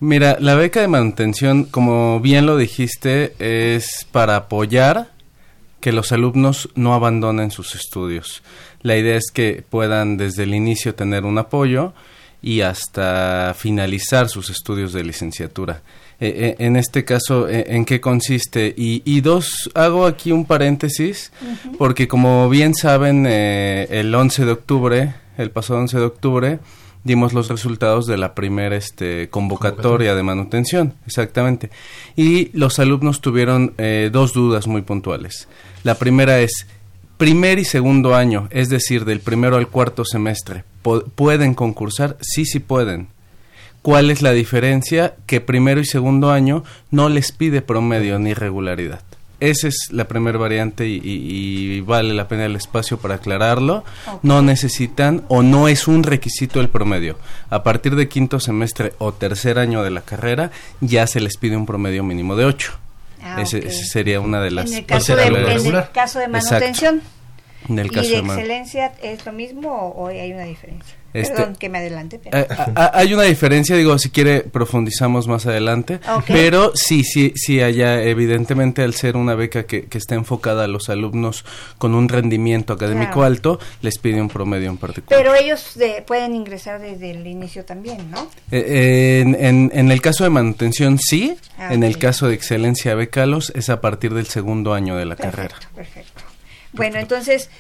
Mira, la beca de manutención, como bien lo dijiste, es para apoyar que los alumnos no abandonen sus estudios. La idea es que puedan desde el inicio tener un apoyo y hasta finalizar sus estudios de licenciatura. Eh, eh, en este caso, eh, ¿en qué consiste? Y, y, dos, hago aquí un paréntesis, uh -huh. porque como bien saben, el 11 de octubre, el pasado 11 de octubre, dimos los resultados de la primera este, convocatoria de manutención, exactamente. Y los alumnos tuvieron eh, dos dudas muy puntuales. La primera es, primer y segundo año, es decir, del primero al cuarto semestre, ¿pueden concursar? Sí, sí pueden. ¿Cuál es la diferencia? Que primero y segundo año no les pide promedio ni regularidad. Esa es la primera variante y, y, y, vale la pena el espacio para aclararlo. Okay. No necesitan o no es un requisito el promedio. A partir de quinto semestre o tercer año de la carrera ya se les pide un promedio mínimo de 8. Ah, ese, okay. ese, sería una de las... En el caso, de, en el caso de manutención. Exacto. En el caso ¿Y de, de excelencia es lo mismo o, o hay una diferencia? Este, Perdón que me adelante. Pero... Eh, hay una diferencia, digo, si quiere profundizamos más adelante, okay. pero sí, sí, sí, allá evidentemente al ser una beca que, que está enfocada a los alumnos con un rendimiento académico claro. alto, les pide un promedio en particular. Pero ellos de, pueden ingresar desde el inicio también, ¿no? Eh, en, en, en, el caso de manutención sí, ah, en okay. el caso de excelencia becalos es a partir del segundo año de la perfecto, carrera. Perfecto. Bueno, entonces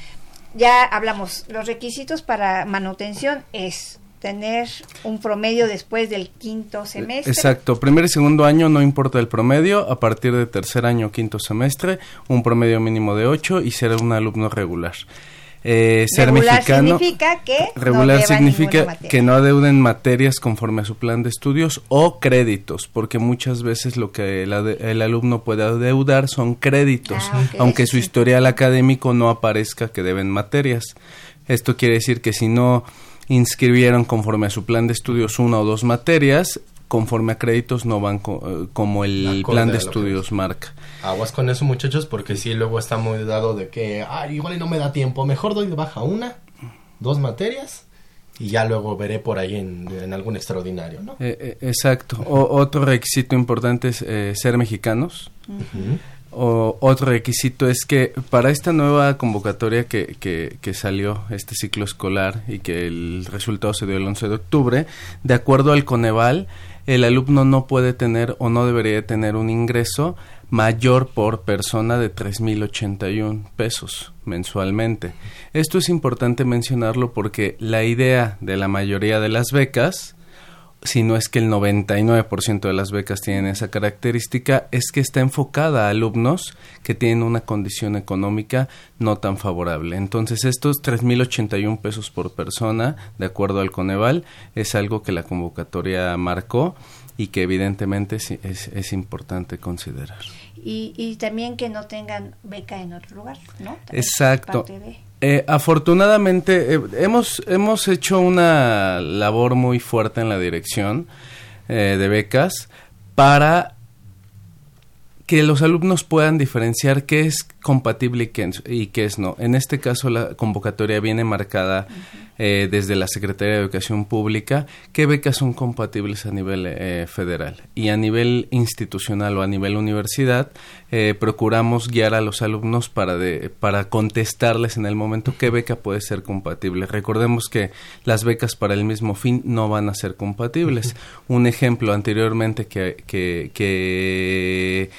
ya hablamos, los requisitos para manutención es tener un promedio después del quinto semestre. Exacto, primer y segundo año no importa el promedio, a partir de tercer año quinto semestre, un promedio mínimo de 8 y ser un alumno regular. Eh, ser regular mexicano. significa que regular no significa que no adeuden materias conforme a su plan de estudios o créditos, porque muchas veces lo que el, el alumno puede adeudar son créditos, Ah, aunque su historial académico no aparezca que deben materias. Esto quiere decir que si no inscribieron conforme a su plan de estudios una o dos materias, conforme a créditos no van co- eh, como el plan de que estudios marca. Aguas con eso, muchachos, porque sí, luego está muy dado de que, ah, igual y no me da tiempo, mejor doy de baja una, dos materias, y ya luego veré por ahí en, en algún extraordinario, ¿no? Eh, eh, exacto. O- otro requisito importante es eh, ser mexicanos. O, otro requisito es que para esta nueva convocatoria que, que, que salió, este ciclo escolar, y que el resultado se dio el 11 de octubre, de acuerdo al Coneval, el alumno no puede tener o no debería tener un ingreso mayor por persona de 3.081 pesos mensualmente. Esto es importante mencionarlo porque la idea de la mayoría de las becas si no es que el 99% de las becas tienen esa característica, es que está enfocada a alumnos que tienen una condición económica no tan favorable. Entonces, estos 3.081 pesos por persona, de acuerdo al Coneval, es algo que la convocatoria marcó y que evidentemente es, es, es importante considerar. Y, y también que no tengan beca en otro lugar, ¿no? También Exacto. Eh, afortunadamente eh, hemos hemos hecho una labor muy fuerte en la dirección eh, de becas para que los alumnos puedan diferenciar qué es compatible y qué, y qué es no. En este caso la convocatoria viene marcada eh, desde la Secretaría de Educación Pública qué becas son compatibles a nivel eh, federal y a nivel institucional o a nivel universidad eh, procuramos guiar a los alumnos para de, para contestarles en el momento qué beca puede ser compatible. Recordemos que las becas para el mismo fin no van a ser compatibles. Un ejemplo anteriormente que, que, que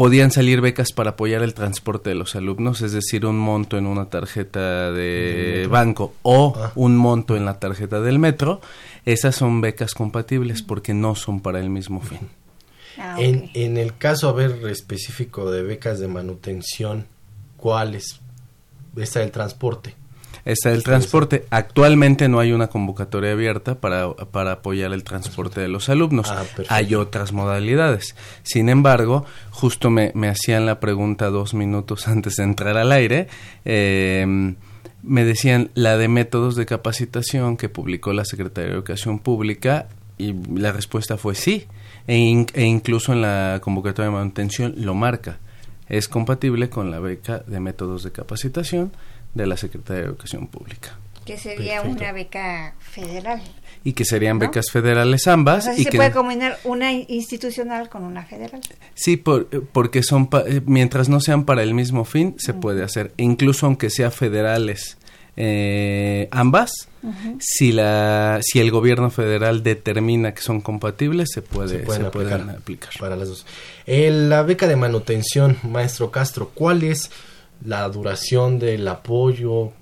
podían salir becas para apoyar el transporte de los alumnos, es decir, un monto en una tarjeta de banco o Ah. un monto en la tarjeta del metro, esas son becas compatibles porque no son para el mismo fin. Ah, En, en el caso, a ver, específico de becas de manutención, ¿cuáles? Esta del transporte. Está el transporte. Actualmente no hay una convocatoria abierta para, para apoyar el transporte de los alumnos. Ah, hay otras modalidades. Sin embargo, justo me, me hacían la pregunta dos minutos antes de entrar al aire. eh, me decían la de métodos de capacitación que publicó la Secretaría de Educación Pública y la respuesta fue sí. E, in- e incluso en la convocatoria de manutención lo marca. Es compatible con la beca de métodos de capacitación de la Secretaría de Educación Pública. Que sería Perfecto. una beca federal. Y que serían ¿No? becas federales O ambas. sea, sí y se que, puede combinar una institucional con una federal. Sí, por- porque son pa- eh, mientras no sean para el mismo fin, se puede hacer. Incluso aunque sea federales eh, ambas, si la si el gobierno federal determina que son compatibles, se puede se pueden se pueden aplicar, aplicar. para las dos. Eh, la beca de manutención, maestro Castro, ¿cuál es la duración del apoyo?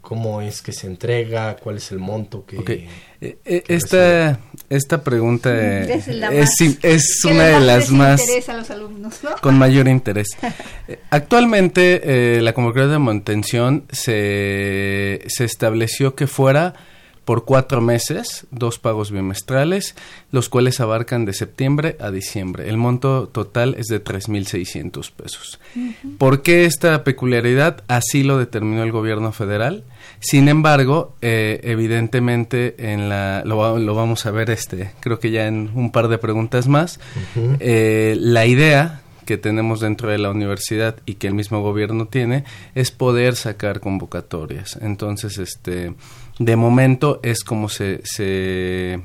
¿Cómo es que se entrega? ¿Cuál es el monto que... Ok. Eh, eh, que esta, esta pregunta eh, Es es, una de las más interesa a los alumnos, ¿no? con mayor interés. Actualmente eh, la convocatoria de manutención se, se estableció que fuera por cuatro meses, dos pagos bimestrales, los cuales abarcan de septiembre a diciembre. El monto total es de 3.600 pesos. ¿Por qué esta peculiaridad? Así lo determinó el gobierno federal. Sin embargo, eh, evidentemente, en la, lo, va- lo vamos a ver, este, creo que ya en un par de preguntas más, eh, la idea que tenemos dentro de la universidad y que el mismo gobierno tiene es poder sacar convocatorias. Entonces, este, de momento es como se, se,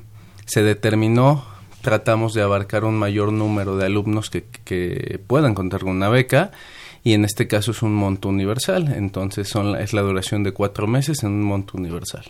se determinó, tratamos de abarcar un mayor número de alumnos que, que puedan contar con una beca y en este caso es un monto universal, entonces son la- es la duración de cuatro meses en un monto universal.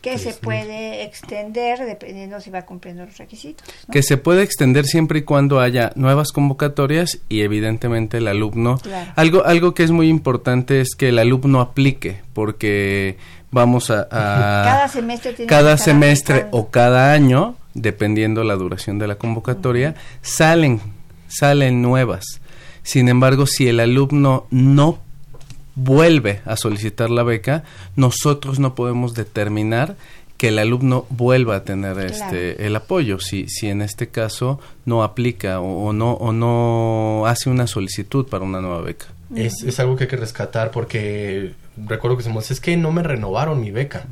Que se puede extender dependiendo si va cumpliendo los requisitos. ¿no? que se puede extender siempre y cuando haya nuevas convocatorias y evidentemente el alumno Claro. algo algo que es muy importante es que el alumno aplique porque vamos a, a- Cada semestre tiene cada semestre o cada año dependiendo la duración de la convocatoria salen salen nuevas. Sin embargo si el alumno no vuelve a solicitar la beca, nosotros no podemos determinar que el alumno vuelva a tener este el apoyo. Si si en este caso no aplica o, no o no hace una solicitud para una nueva beca. Es, es algo que hay que rescatar porque recuerdo que decimos es que no me renovaron mi beca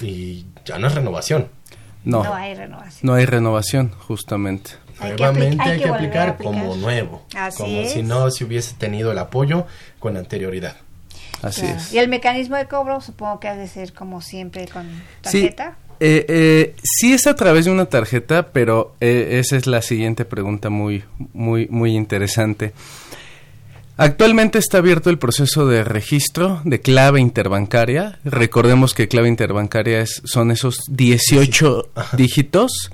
y ya no es renovación no no hay renovación no hay renovación justamente nuevamente hay que, aplicar, como nuevo como si no se hubiese tenido el apoyo con anterioridad Así es. Y el mecanismo de cobro supongo que ha de ser como siempre con tarjeta. Sí. Eh, eh, sí es a través de una tarjeta, pero eh, esa es la siguiente pregunta muy, muy, muy interesante. Actualmente está abierto el proceso de registro de clave interbancaria. Recordemos que clave interbancaria es, son esos 18 dígitos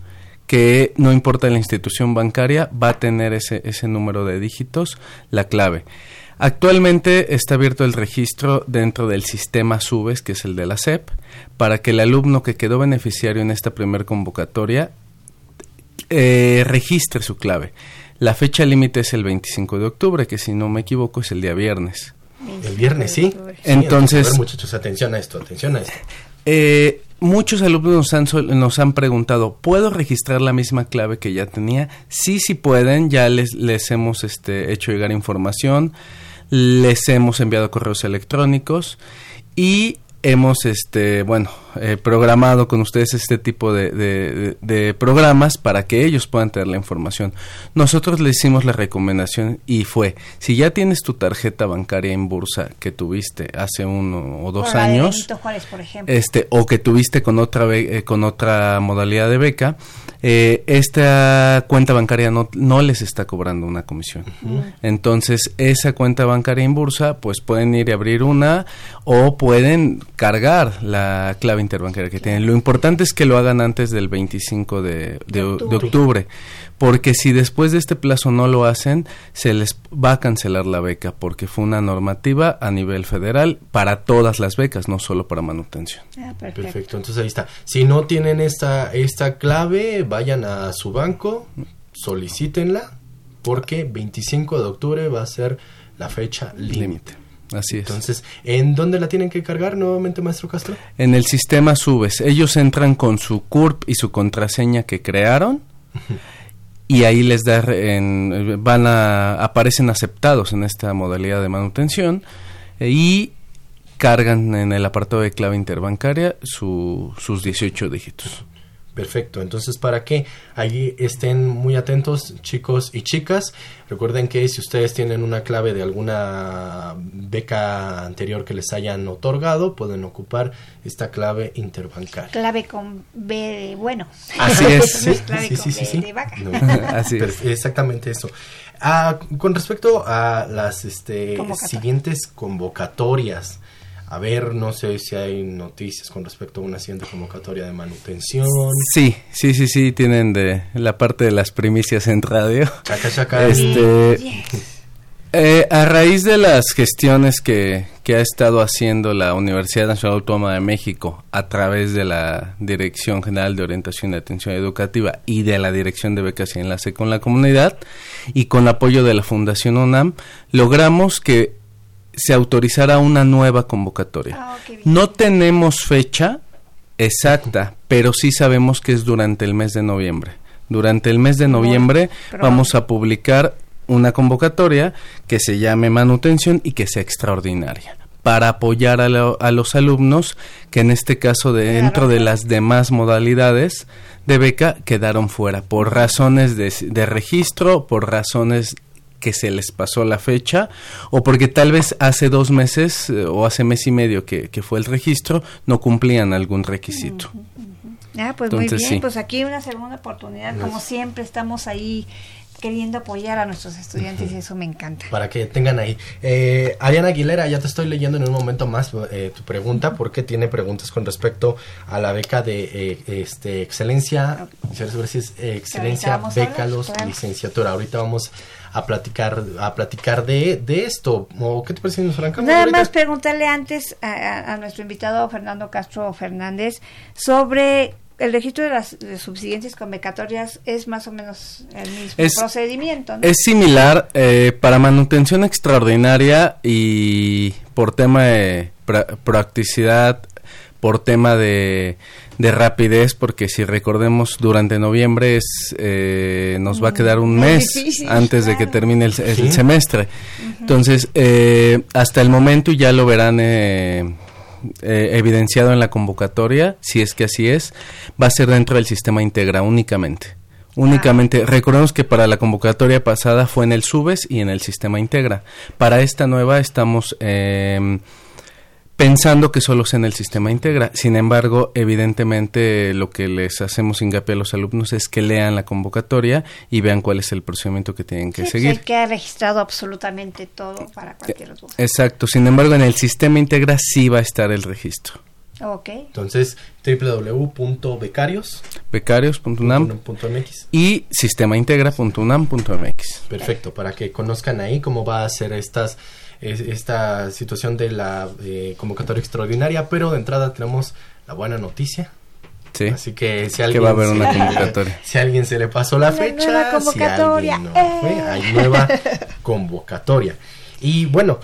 que no importa la institución bancaria, va a tener ese, ese número de dígitos, la clave. Actualmente está abierto el registro dentro del sistema SUBES, que es el de la SEP, para que el alumno que quedó beneficiario en esta primera convocatoria eh, registre su clave. La fecha límite es el 25 de octubre, que si no me equivoco es el día viernes. El viernes, sí. Entonces, muchachos, atención a esto, atención a esto. Eh, muchos alumnos nos han, nos han preguntado, ¿puedo registrar la misma clave que ya tenía? Sí, sí pueden, ya les, les hemos este, hecho llegar información les hemos enviado correos electrónicos y hemos, este, bueno, eh, programado con ustedes este tipo de, de, programas para que ellos puedan tener la información. Nosotros le hicimos la recomendación y fue, si ya tienes tu tarjeta bancaria en bursa que tuviste hace uno o dos años, por ejemplo. este, o que tuviste con otra, eh, con otra modalidad de beca, eh, esta cuenta bancaria no, no les está cobrando una comisión. Entonces, esa cuenta bancaria en bursa, pues pueden ir a abrir una o pueden cargar la clave interbancaria que tienen. Lo importante es que lo hagan antes del 25 de, de, octubre. porque si después de este plazo no lo hacen, se les va a cancelar la beca, porque fue una normativa a nivel federal para todas las becas, no solo para manutención. Ah, perfecto. entonces ahí está. Si no tienen esta, esta clave, vayan a su banco, solicítenla, porque 25 de octubre va a ser la fecha límite. Así es. Entonces, ¿en dónde la tienen que cargar nuevamente, maestro Castro? En el sistema Subes. Ellos entran con su CURP y su contraseña que crearon. y ahí les da van a aparecen aceptados en esta modalidad de manutención y cargan en el apartado de clave interbancaria su, sus 18 dígitos. Perfecto, entonces para que allí estén muy atentos chicos y chicas, recuerden que si ustedes tienen una clave de alguna beca anterior que les hayan otorgado, pueden ocupar esta clave interbancaria. Clave con B de bueno. Así es. sí, sí, sí, sí, Así es. Exactamente eso. Ah, con respecto a las este, siguientes convocatorias, a ver, no sé si hay noticias con respecto a una siguiente convocatoria de manutención. Sí, sí, sí, sí, tienen de la parte de las primicias en radio. Chaca, chaca. Este, eh, a raíz de las gestiones que, que ha estado haciendo la Universidad Nacional Autónoma de México a través de la Dirección General de Orientación y Atención Educativa y de la Dirección de Becas y Enlace con la Comunidad y con apoyo de la Fundación UNAM, logramos que se autorizará una nueva convocatoria. Ah, no tenemos fecha exacta, pero sí sabemos que es durante el mes de noviembre. Durante el mes de noviembre vamos a publicar una convocatoria que se llame manutención y que sea extraordinaria para apoyar a, los alumnos que en este caso dentro de las demás modalidades de beca quedaron fuera por razones de, de registro, por razones que se les pasó la fecha o porque tal vez hace dos meses eh, o hace mes y medio que, fue el registro no cumplían algún requisito. Ah, pues muy bien, pues aquí una segunda oportunidad, como siempre estamos ahí queriendo apoyar a nuestros estudiantes y eso me encanta. Para que tengan ahí. Eh, Ariana Aguilera, ya te estoy leyendo en un momento más eh, tu pregunta porque tiene preguntas con respecto a la beca de eh, este excelencia, excelencia, beca los licenciatura. Ahorita vamos a platicar a platicar de, de esto. ¿O ¿Qué te parece, nos Nada más preguntarle antes a, a, nuestro invitado Fernando Castro Fernández sobre el registro de las de subsiguientes convocatorias es más o menos el mismo Es- procedimiento, ¿no? Es similar eh, para manutención extraordinaria y por tema de pra- practicidad, por tema de, de rapidez, porque si recordemos durante noviembre es, eh, nos va a quedar un Muy mes difícil, antes de que termine el, el Sí. semestre. Entonces, eh, hasta el momento ya lo verán eh, evidenciado en la convocatoria, si es que así es, va a ser dentro del sistema Integra únicamente. Únicamente, recordemos que para la convocatoria pasada fue en el SUBES y en el sistema Integra. Para esta nueva estamos eh, pensando que solo sea en el sistema Integra. Sin embargo, evidentemente lo que les hacemos hincapié a los alumnos es que lean la convocatoria y vean cuál es el procedimiento que tienen que Sí, pues, seguir. que ha registrado absolutamente todo para cualquier duda. Exacto. Sin embargo, en el sistema Integra sí va a estar el registro. Ok. Entonces, www.becarios.unam.mx. becarios.unam y sistemaintegra.unam.mx. Perfecto, para que conozcan ahí cómo va a ser estas es- esta situación de la eh, convocatoria extraordinaria, pero de entrada tenemos la buena noticia. Sí. Así que si Que alguien va a haber se- una convocatoria. si a alguien se le pasó la Una fecha, nueva si convocatoria, alguien no fue, ¡eh! hay nueva convocatoria. Y bueno,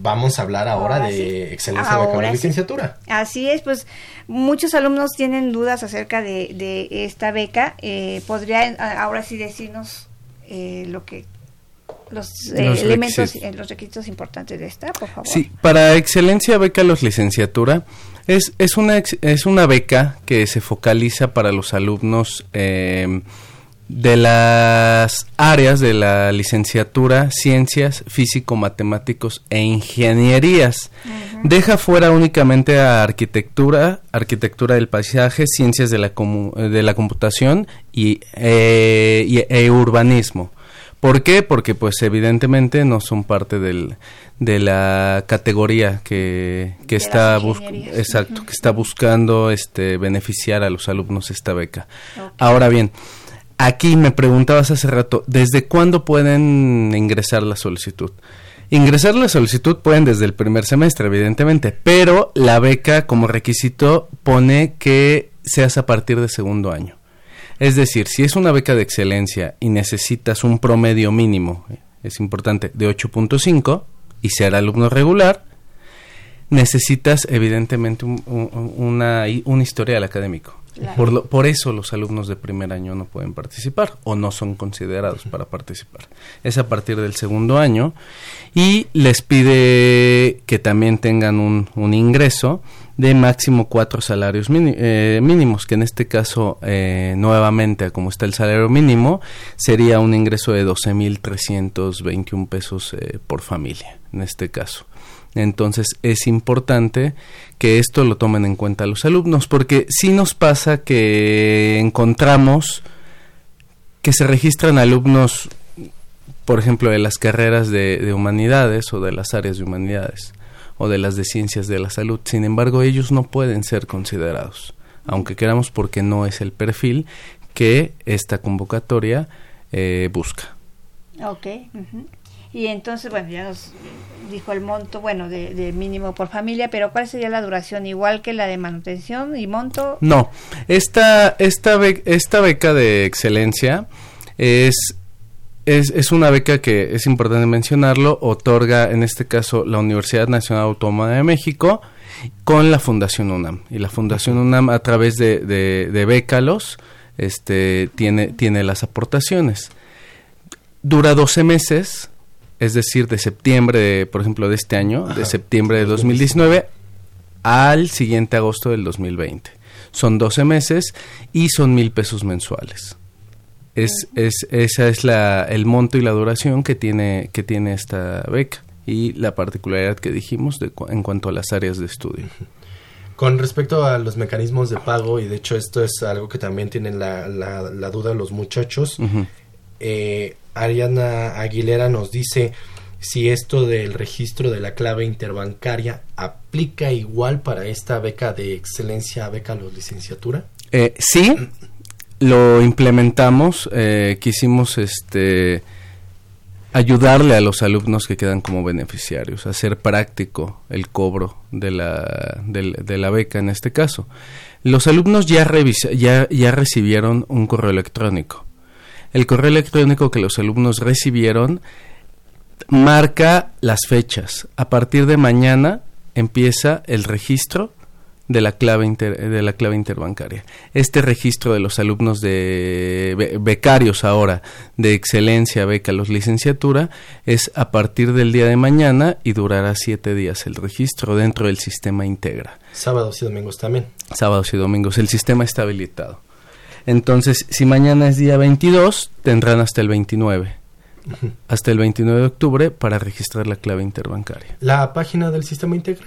vamos a hablar ahora, Ahora de sí. excelencia Ahora de sí. licenciatura. Así es, pues muchos alumnos tienen dudas acerca de, de esta beca. Eh, ¿Podría ahora sí decirnos eh, lo que los, eh, Los elementos, eh, los requisitos importantes de esta, por favor? Sí, para excelencia beca los licenciatura es, es, una, es una beca que se focaliza para los alumnos eh, de las áreas de la licenciatura, ciencias, físico, matemáticos e ingenierías. Deja fuera únicamente a arquitectura, arquitectura del paisaje, ciencias de la, comu- de la computación y, eh, y- e urbanismo. ¿Por qué? Porque pues evidentemente no son parte del, de la categoría que, que está exacto, que está buscando este beneficiar a los alumnos esta beca. Ahora bien, aquí me preguntabas hace rato, ¿desde cuándo pueden ingresar la solicitud? Ingresar la solicitud pueden desde el primer semestre, evidentemente, pero la beca como requisito pone que seas a partir de segundo año. Es decir, si es una beca de excelencia y necesitas un promedio mínimo, es importante, de 8.5 y ser alumno regular, necesitas evidentemente un, un- una, un historial académico. Claro. Por, lo- por eso los alumnos de primer año no pueden participar o no son considerados para participar. Es a partir del segundo año y les pide que también tengan un, un ingreso de máximo cuatro salarios eh, mínimos, que en este caso, eh, nuevamente, como está el salario mínimo, sería un ingreso de 12.321 pesos eh, por familia, en este caso. Entonces es importante que esto lo tomen en cuenta los alumnos, porque si nos pasa que encontramos que se registran alumnos, por ejemplo, de las carreras de humanidades o de las áreas de humanidades o de las de ciencias de la salud. Sin embargo, ellos no pueden ser considerados, aunque queramos porque no es el perfil que esta convocatoria eh, busca. Ok. Y entonces, bueno, ya nos dijo el monto, bueno, de, de mínimo por familia, pero ¿cuál sería la duración? Igual que la de manutención y monto. No, esta, esta, be- esta beca de excelencia es, es, es una beca que es importante mencionarlo, otorga en este caso la Universidad Nacional Autónoma de México con la Fundación UNAM. Y la Fundación UNAM a través de, de, de Bécalos este, tiene, tiene las aportaciones. Dura 12 meses, es decir, de septiembre, de, por ejemplo, de este año, de septiembre de 2019 al siguiente agosto del 2020. Son 12 meses y son mil pesos mensuales. Es, es, esa es la, el monto y la duración que tiene, que tiene esta beca y la particularidad que dijimos de, en cuanto a las áreas de estudio. Con respecto a los mecanismos de pago, y de hecho esto es algo que también tienen la, la, la duda los muchachos, eh, Ariana Aguilera nos dice si esto del registro de la clave interbancaria aplica igual para esta beca de excelencia, beca los licenciatura. Eh, sí, lo implementamos, eh, quisimos este ayudarle a los alumnos que quedan como beneficiarios, hacer práctico el cobro de la, de la beca en este caso. Los alumnos ya, ya, ya recibieron un correo electrónico. El correo electrónico que los alumnos recibieron marca las fechas. A partir de mañana empieza el registro de la clave de la clave interbancaria. Este registro de los alumnos de becarios ahora de excelencia beca los licenciatura es a partir del día de mañana y durará siete días el registro dentro del sistema Integra. Sábados y domingos también. Sábados y domingos. El sistema está habilitado. Entonces, si mañana es día 22, tendrán hasta el 29 hasta el 29 de octubre para registrar la clave interbancaria. ¿La página del sistema Integra?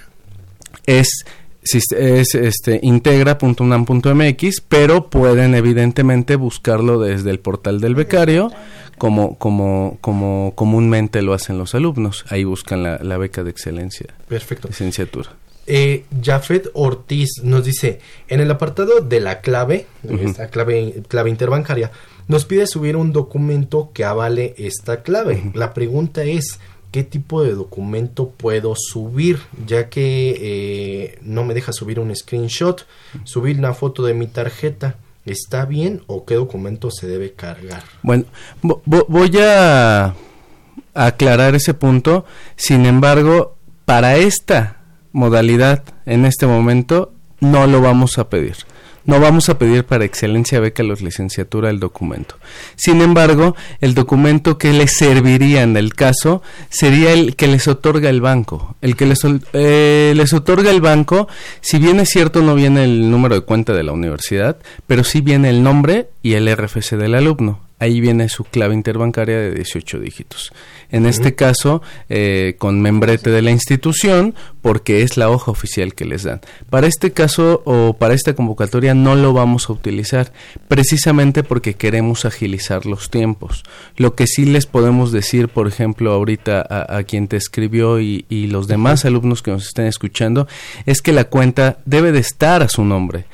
Es es este integra.unam.mx, pero pueden evidentemente buscarlo desde el portal del becario, como, como, como comúnmente lo hacen los alumnos. Ahí buscan la, beca de excelencia. Perfecto. Licenciatura. Eh, Jafet Ortiz nos dice, en el apartado de la clave, esta clave, clave interbancaria, nos pide subir un documento que avale esta clave. La pregunta es, qué tipo de documento puedo subir, ya que eh, no me deja subir un screenshot, subir una foto de mi tarjeta. ¿Está bien o qué documento se debe cargar? Bueno, voy a aclarar ese punto. Sin embargo, para esta modalidad, en este momento, no lo vamos a pedir. No vamos a pedir para excelencia beca los licenciatura el documento. Sin embargo, el documento que les serviría en el caso sería el que les otorga el banco. El que les, eh, les otorga el banco, si bien es cierto no viene el número de cuenta de la universidad, pero sí viene el nombre y el RFC del alumno ahí viene su clave interbancaria de 18 dígitos. En este caso, eh, con membrete de la institución, porque es la hoja oficial que les dan. Para este caso o para esta convocatoria no lo vamos a utilizar, precisamente porque queremos agilizar los tiempos. Lo que sí les podemos decir, por ejemplo, ahorita a, quien te escribió y, los demás alumnos que nos estén escuchando, es que la cuenta debe de estar a su nombre.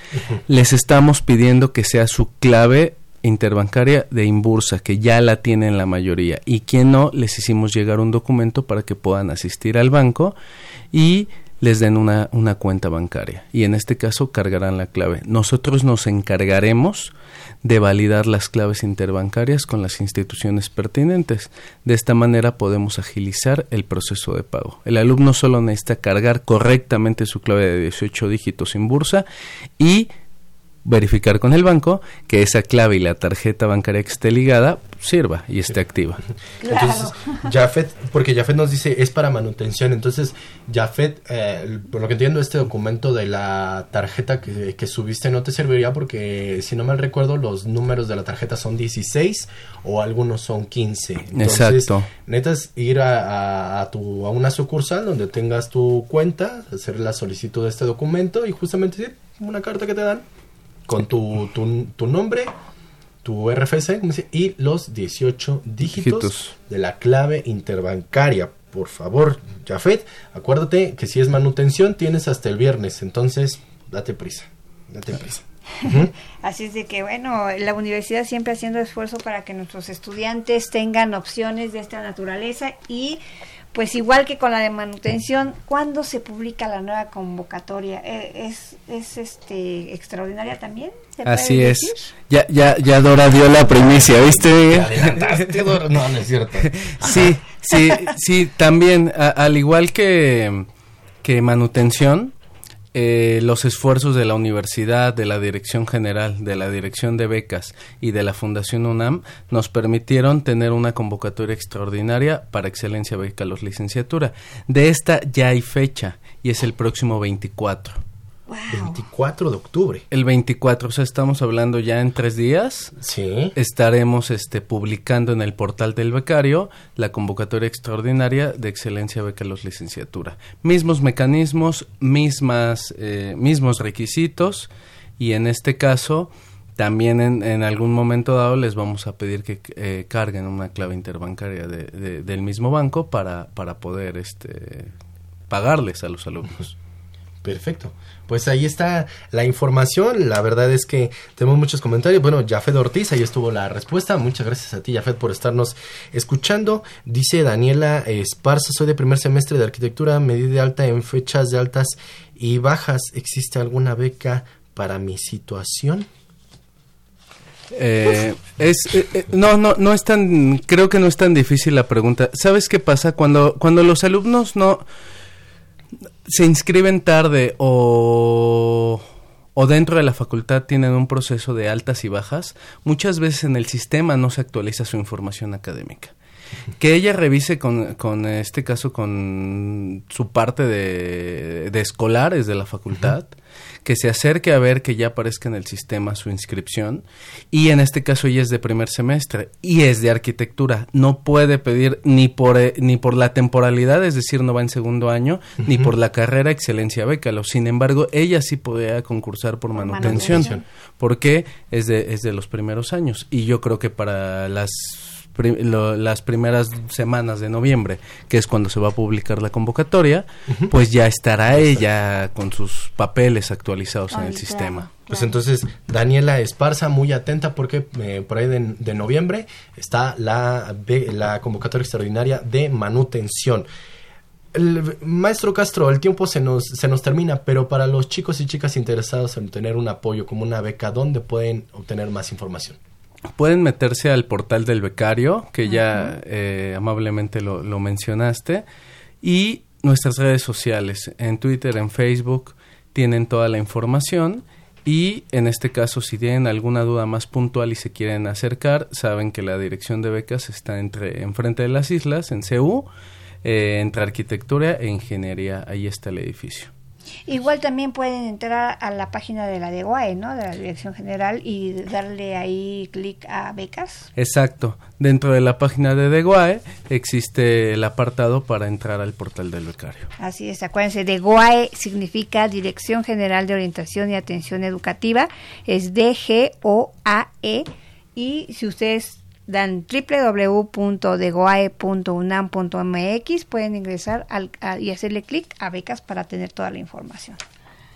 Les estamos pidiendo que sea su clave interbancaria de Imbursa, que ya la tienen la mayoría, y quien no, les hicimos llegar un documento para que puedan asistir al banco y les den una, una cuenta bancaria. Y en este caso cargarán la clave. Nosotros nos encargaremos de validar las claves interbancarias con las instituciones pertinentes. De esta manera podemos agilizar el proceso de pago. El alumno solo necesita cargar correctamente su clave de 18 dígitos en bursa y verificar con el banco que esa clave y la tarjeta bancaria que esté ligada sirva y esté activa. Entonces, Jafet, porque Jafet nos dice es para manutención, entonces Jafet, eh, por lo que entiendo, este documento de la tarjeta que, que, subiste no te serviría porque, si no mal recuerdo, los números de la tarjeta son 16 o algunos son 15. Entonces, Exacto. Necesitas ir a, a, tu, a una sucursal donde tengas tu cuenta, hacer la solicitud de este documento y justamente una carta que te dan con tu, tu, nombre, tu RFC y los 18 dígitos, de la clave interbancaria. Por favor, Jafet, acuérdate que si es manutención tienes hasta el viernes, entonces date prisa, date prisa. Así es de que, bueno, la universidad siempre haciendo esfuerzo para que nuestros estudiantes tengan opciones de esta naturaleza y pues igual que con la de manutención, ¿cuándo se publica la nueva convocatoria? ¿E-, ¿Es, es este extraordinaria también? Así es. Ya, ya, ya Dora dio la primicia, ¿viste? No, no es cierto. sí, sí, sí, también, al igual que, que manutención, eh, los esfuerzos de la universidad, de la dirección general, de la dirección de becas y de la Fundación UNAM nos permitieron tener una convocatoria extraordinaria para excelencia beca los licenciatura. De esta ya hay fecha y es el próximo 24. 24 de octubre. El 24, o sea, estamos hablando ya en tres días. Sí. Estaremos este, publicando en el portal del becario la convocatoria extraordinaria de excelencia beca los licenciatura. Mismos mecanismos, mismas, eh, mismos requisitos y en este caso también en, algún momento dado les vamos a pedir que eh, carguen una clave interbancaria de, del mismo banco para, para poder este, pagarles a los alumnos. Perfecto. Pues ahí está la información. La verdad es que tenemos muchos comentarios. Bueno, Jafet Ortiz, ahí estuvo la respuesta. Muchas gracias a ti, Jafet, por estarnos escuchando. Dice Daniela Esparza, soy de primer semestre de arquitectura, medida de alta en fechas de altas y bajas. ¿Existe alguna beca para mi situación? Eh, es eh, eh, no no no es tan creo que no es tan difícil la pregunta sabes qué pasa cuando cuando los alumnos no se inscriben tarde o o dentro de la facultad tienen un proceso de altas y bajas muchas veces en el sistema no se actualiza su información académica. Que ella revise con, con este caso con su parte de, de escolares de la facultad que se acerque a ver que ya aparezca en el sistema su inscripción. Y en este caso ella es de primer semestre y es de arquitectura. No puede pedir ni por eh, ni por la temporalidad es decir no va en segundo año ni por la carrera excelencia bécalo sin embargo ella sí podría concursar por manutención, manutención. porque es de es de los primeros años. Y yo creo que para las lo, las primeras semanas de noviembre, que es cuando se va a publicar la convocatoria, uh -huh. pues ya estará ella con sus papeles actualizados Ay, en el claro. sistema. Pues entonces, Daniela Esparza, muy atenta porque eh, por ahí de, de, noviembre está la, la convocatoria extraordinaria de manutención. El, maestro Castro, el tiempo se nos, se nos termina, pero para los chicos y chicas interesados en obtener un apoyo como una beca, ¿dónde pueden obtener más información? Pueden meterse al portal del becario, que ya eh, amablemente lo, lo, mencionaste, y nuestras redes sociales, en Twitter, en Facebook, tienen toda la información. Y en este caso, si tienen alguna duda más puntual y se quieren acercar, saben que la dirección de becas está entre enfrente de las islas, en CU, eh, entre arquitectura e ingeniería. Ahí está el edificio. Igual también pueden entrar a la página de la DEGUAE, ¿no? De la Dirección General y darle ahí clic a becas. Exacto. Dentro de la página de DEGUAE existe el apartado para entrar al portal del becario. Así es, acuérdense, DEGUAE significa Dirección General de Orientación y Atención Educativa, es D-G-O-A-E y si ustedes dan www.degoae.unam.mx pueden ingresar al, a, y hacerle clic a becas para tener toda la información.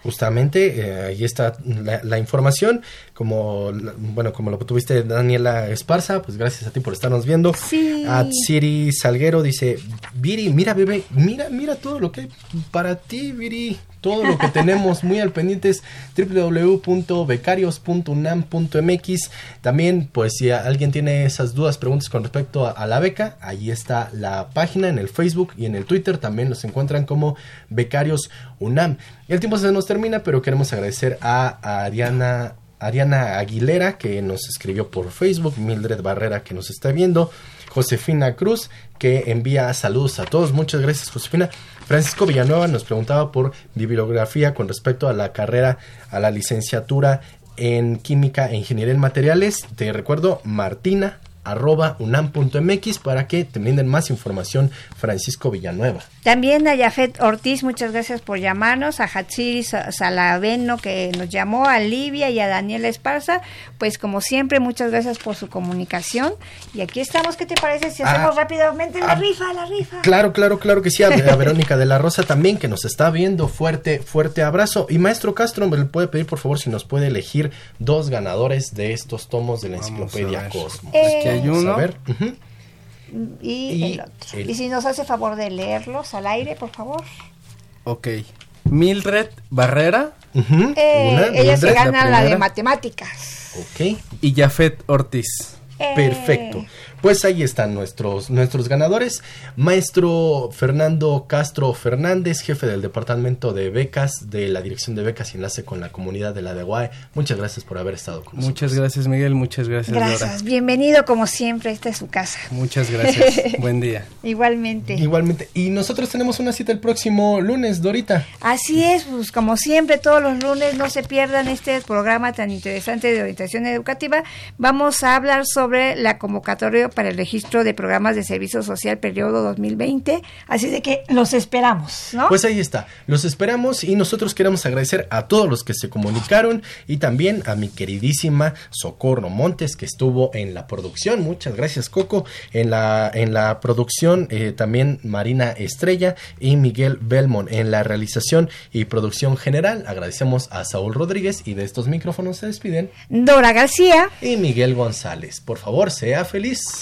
Justamente, eh, ahí está la, la, información, como bueno, como lo tuviste Daniela Esparza, pues gracias a ti por estarnos viendo. Sí. A Siri Salguero dice, Viri, mira bebé, mira, mira todo lo que hay para ti, Viri, todo lo que tenemos muy al pendientes www.becarios.unam.mx también pues si alguien tiene esas dudas preguntas con respecto a, la beca ahí está la página en el Facebook y en el Twitter. También nos encuentran como becarios UNAM. El tiempo se nos termina pero queremos agradecer a, a Ariana Ariana Aguilera que nos escribió por Facebook Mildred Barrera que nos está viendo Josefina Cruz que envía saludos a todos. Muchas gracias Josefina Francisco Villanueva nos preguntaba por bibliografía con respecto a la carrera, a la licenciatura en química e ingeniería en materiales. Te recuerdo, Martina arroba unam.mx para que te brinden más información Francisco Villanueva. También a Yafet Ortiz, muchas gracias por llamarnos, a Hatsiri Salaveno que nos llamó, a Livia y a Daniela Esparza, pues como siempre muchas gracias por su comunicación y aquí estamos, ¿qué te parece si hacemos ah, rápidamente la ah, rifa, la rifa? Claro, claro, claro que sí, a, a Verónica de la Rosa también que nos está viendo, fuerte, fuerte abrazo y maestro Castro me le puede pedir por favor si nos puede elegir dos ganadores de estos tomos de la enciclopedia Cosmos. Eh, hay uno. A ver. Uh -huh. Y, y, el otro. El... y si nos hace favor de leerlos al aire, por favor. Ok. Mildred Barrera. Uh -huh. eh, Una, ella Mildred, se gana la, la, de matemáticas. Ok. Y Jafet Ortiz. Eh, Perfecto. Pues ahí están nuestros, nuestros ganadores. Maestro Fernando Castro Fernández, jefe del Departamento de Becas de la Dirección de Becas y Enlace con la Comunidad de la DEGUAE. Muchas gracias por haber estado con nosotros. Muchas gracias, Miguel. Muchas gracias, Gracias. Laura. Bienvenido, como siempre. Esta es su casa. Muchas gracias. Buen día. Igualmente. Igualmente. Y nosotros tenemos una cita el próximo lunes, Dorita. Así es, pues como siempre, todos los lunes no se pierdan este programa tan interesante de orientación educativa. Vamos a hablar sobre la convocatoria para el registro de programas de servicio social periodo 2020. Así de que los esperamos, ¿no? Pues ahí está. Los esperamos y nosotros queremos agradecer a todos los que se comunicaron y también a mi queridísima Socorro Montes que estuvo en la producción. Muchas gracias, Coco. En la, en la producción eh, también Marina Estrella y Miguel Belmont. En la realización y producción general agradecemos a Saúl Rodríguez y de estos micrófonos se despiden Dora García y Miguel González. Por favor, sea feliz.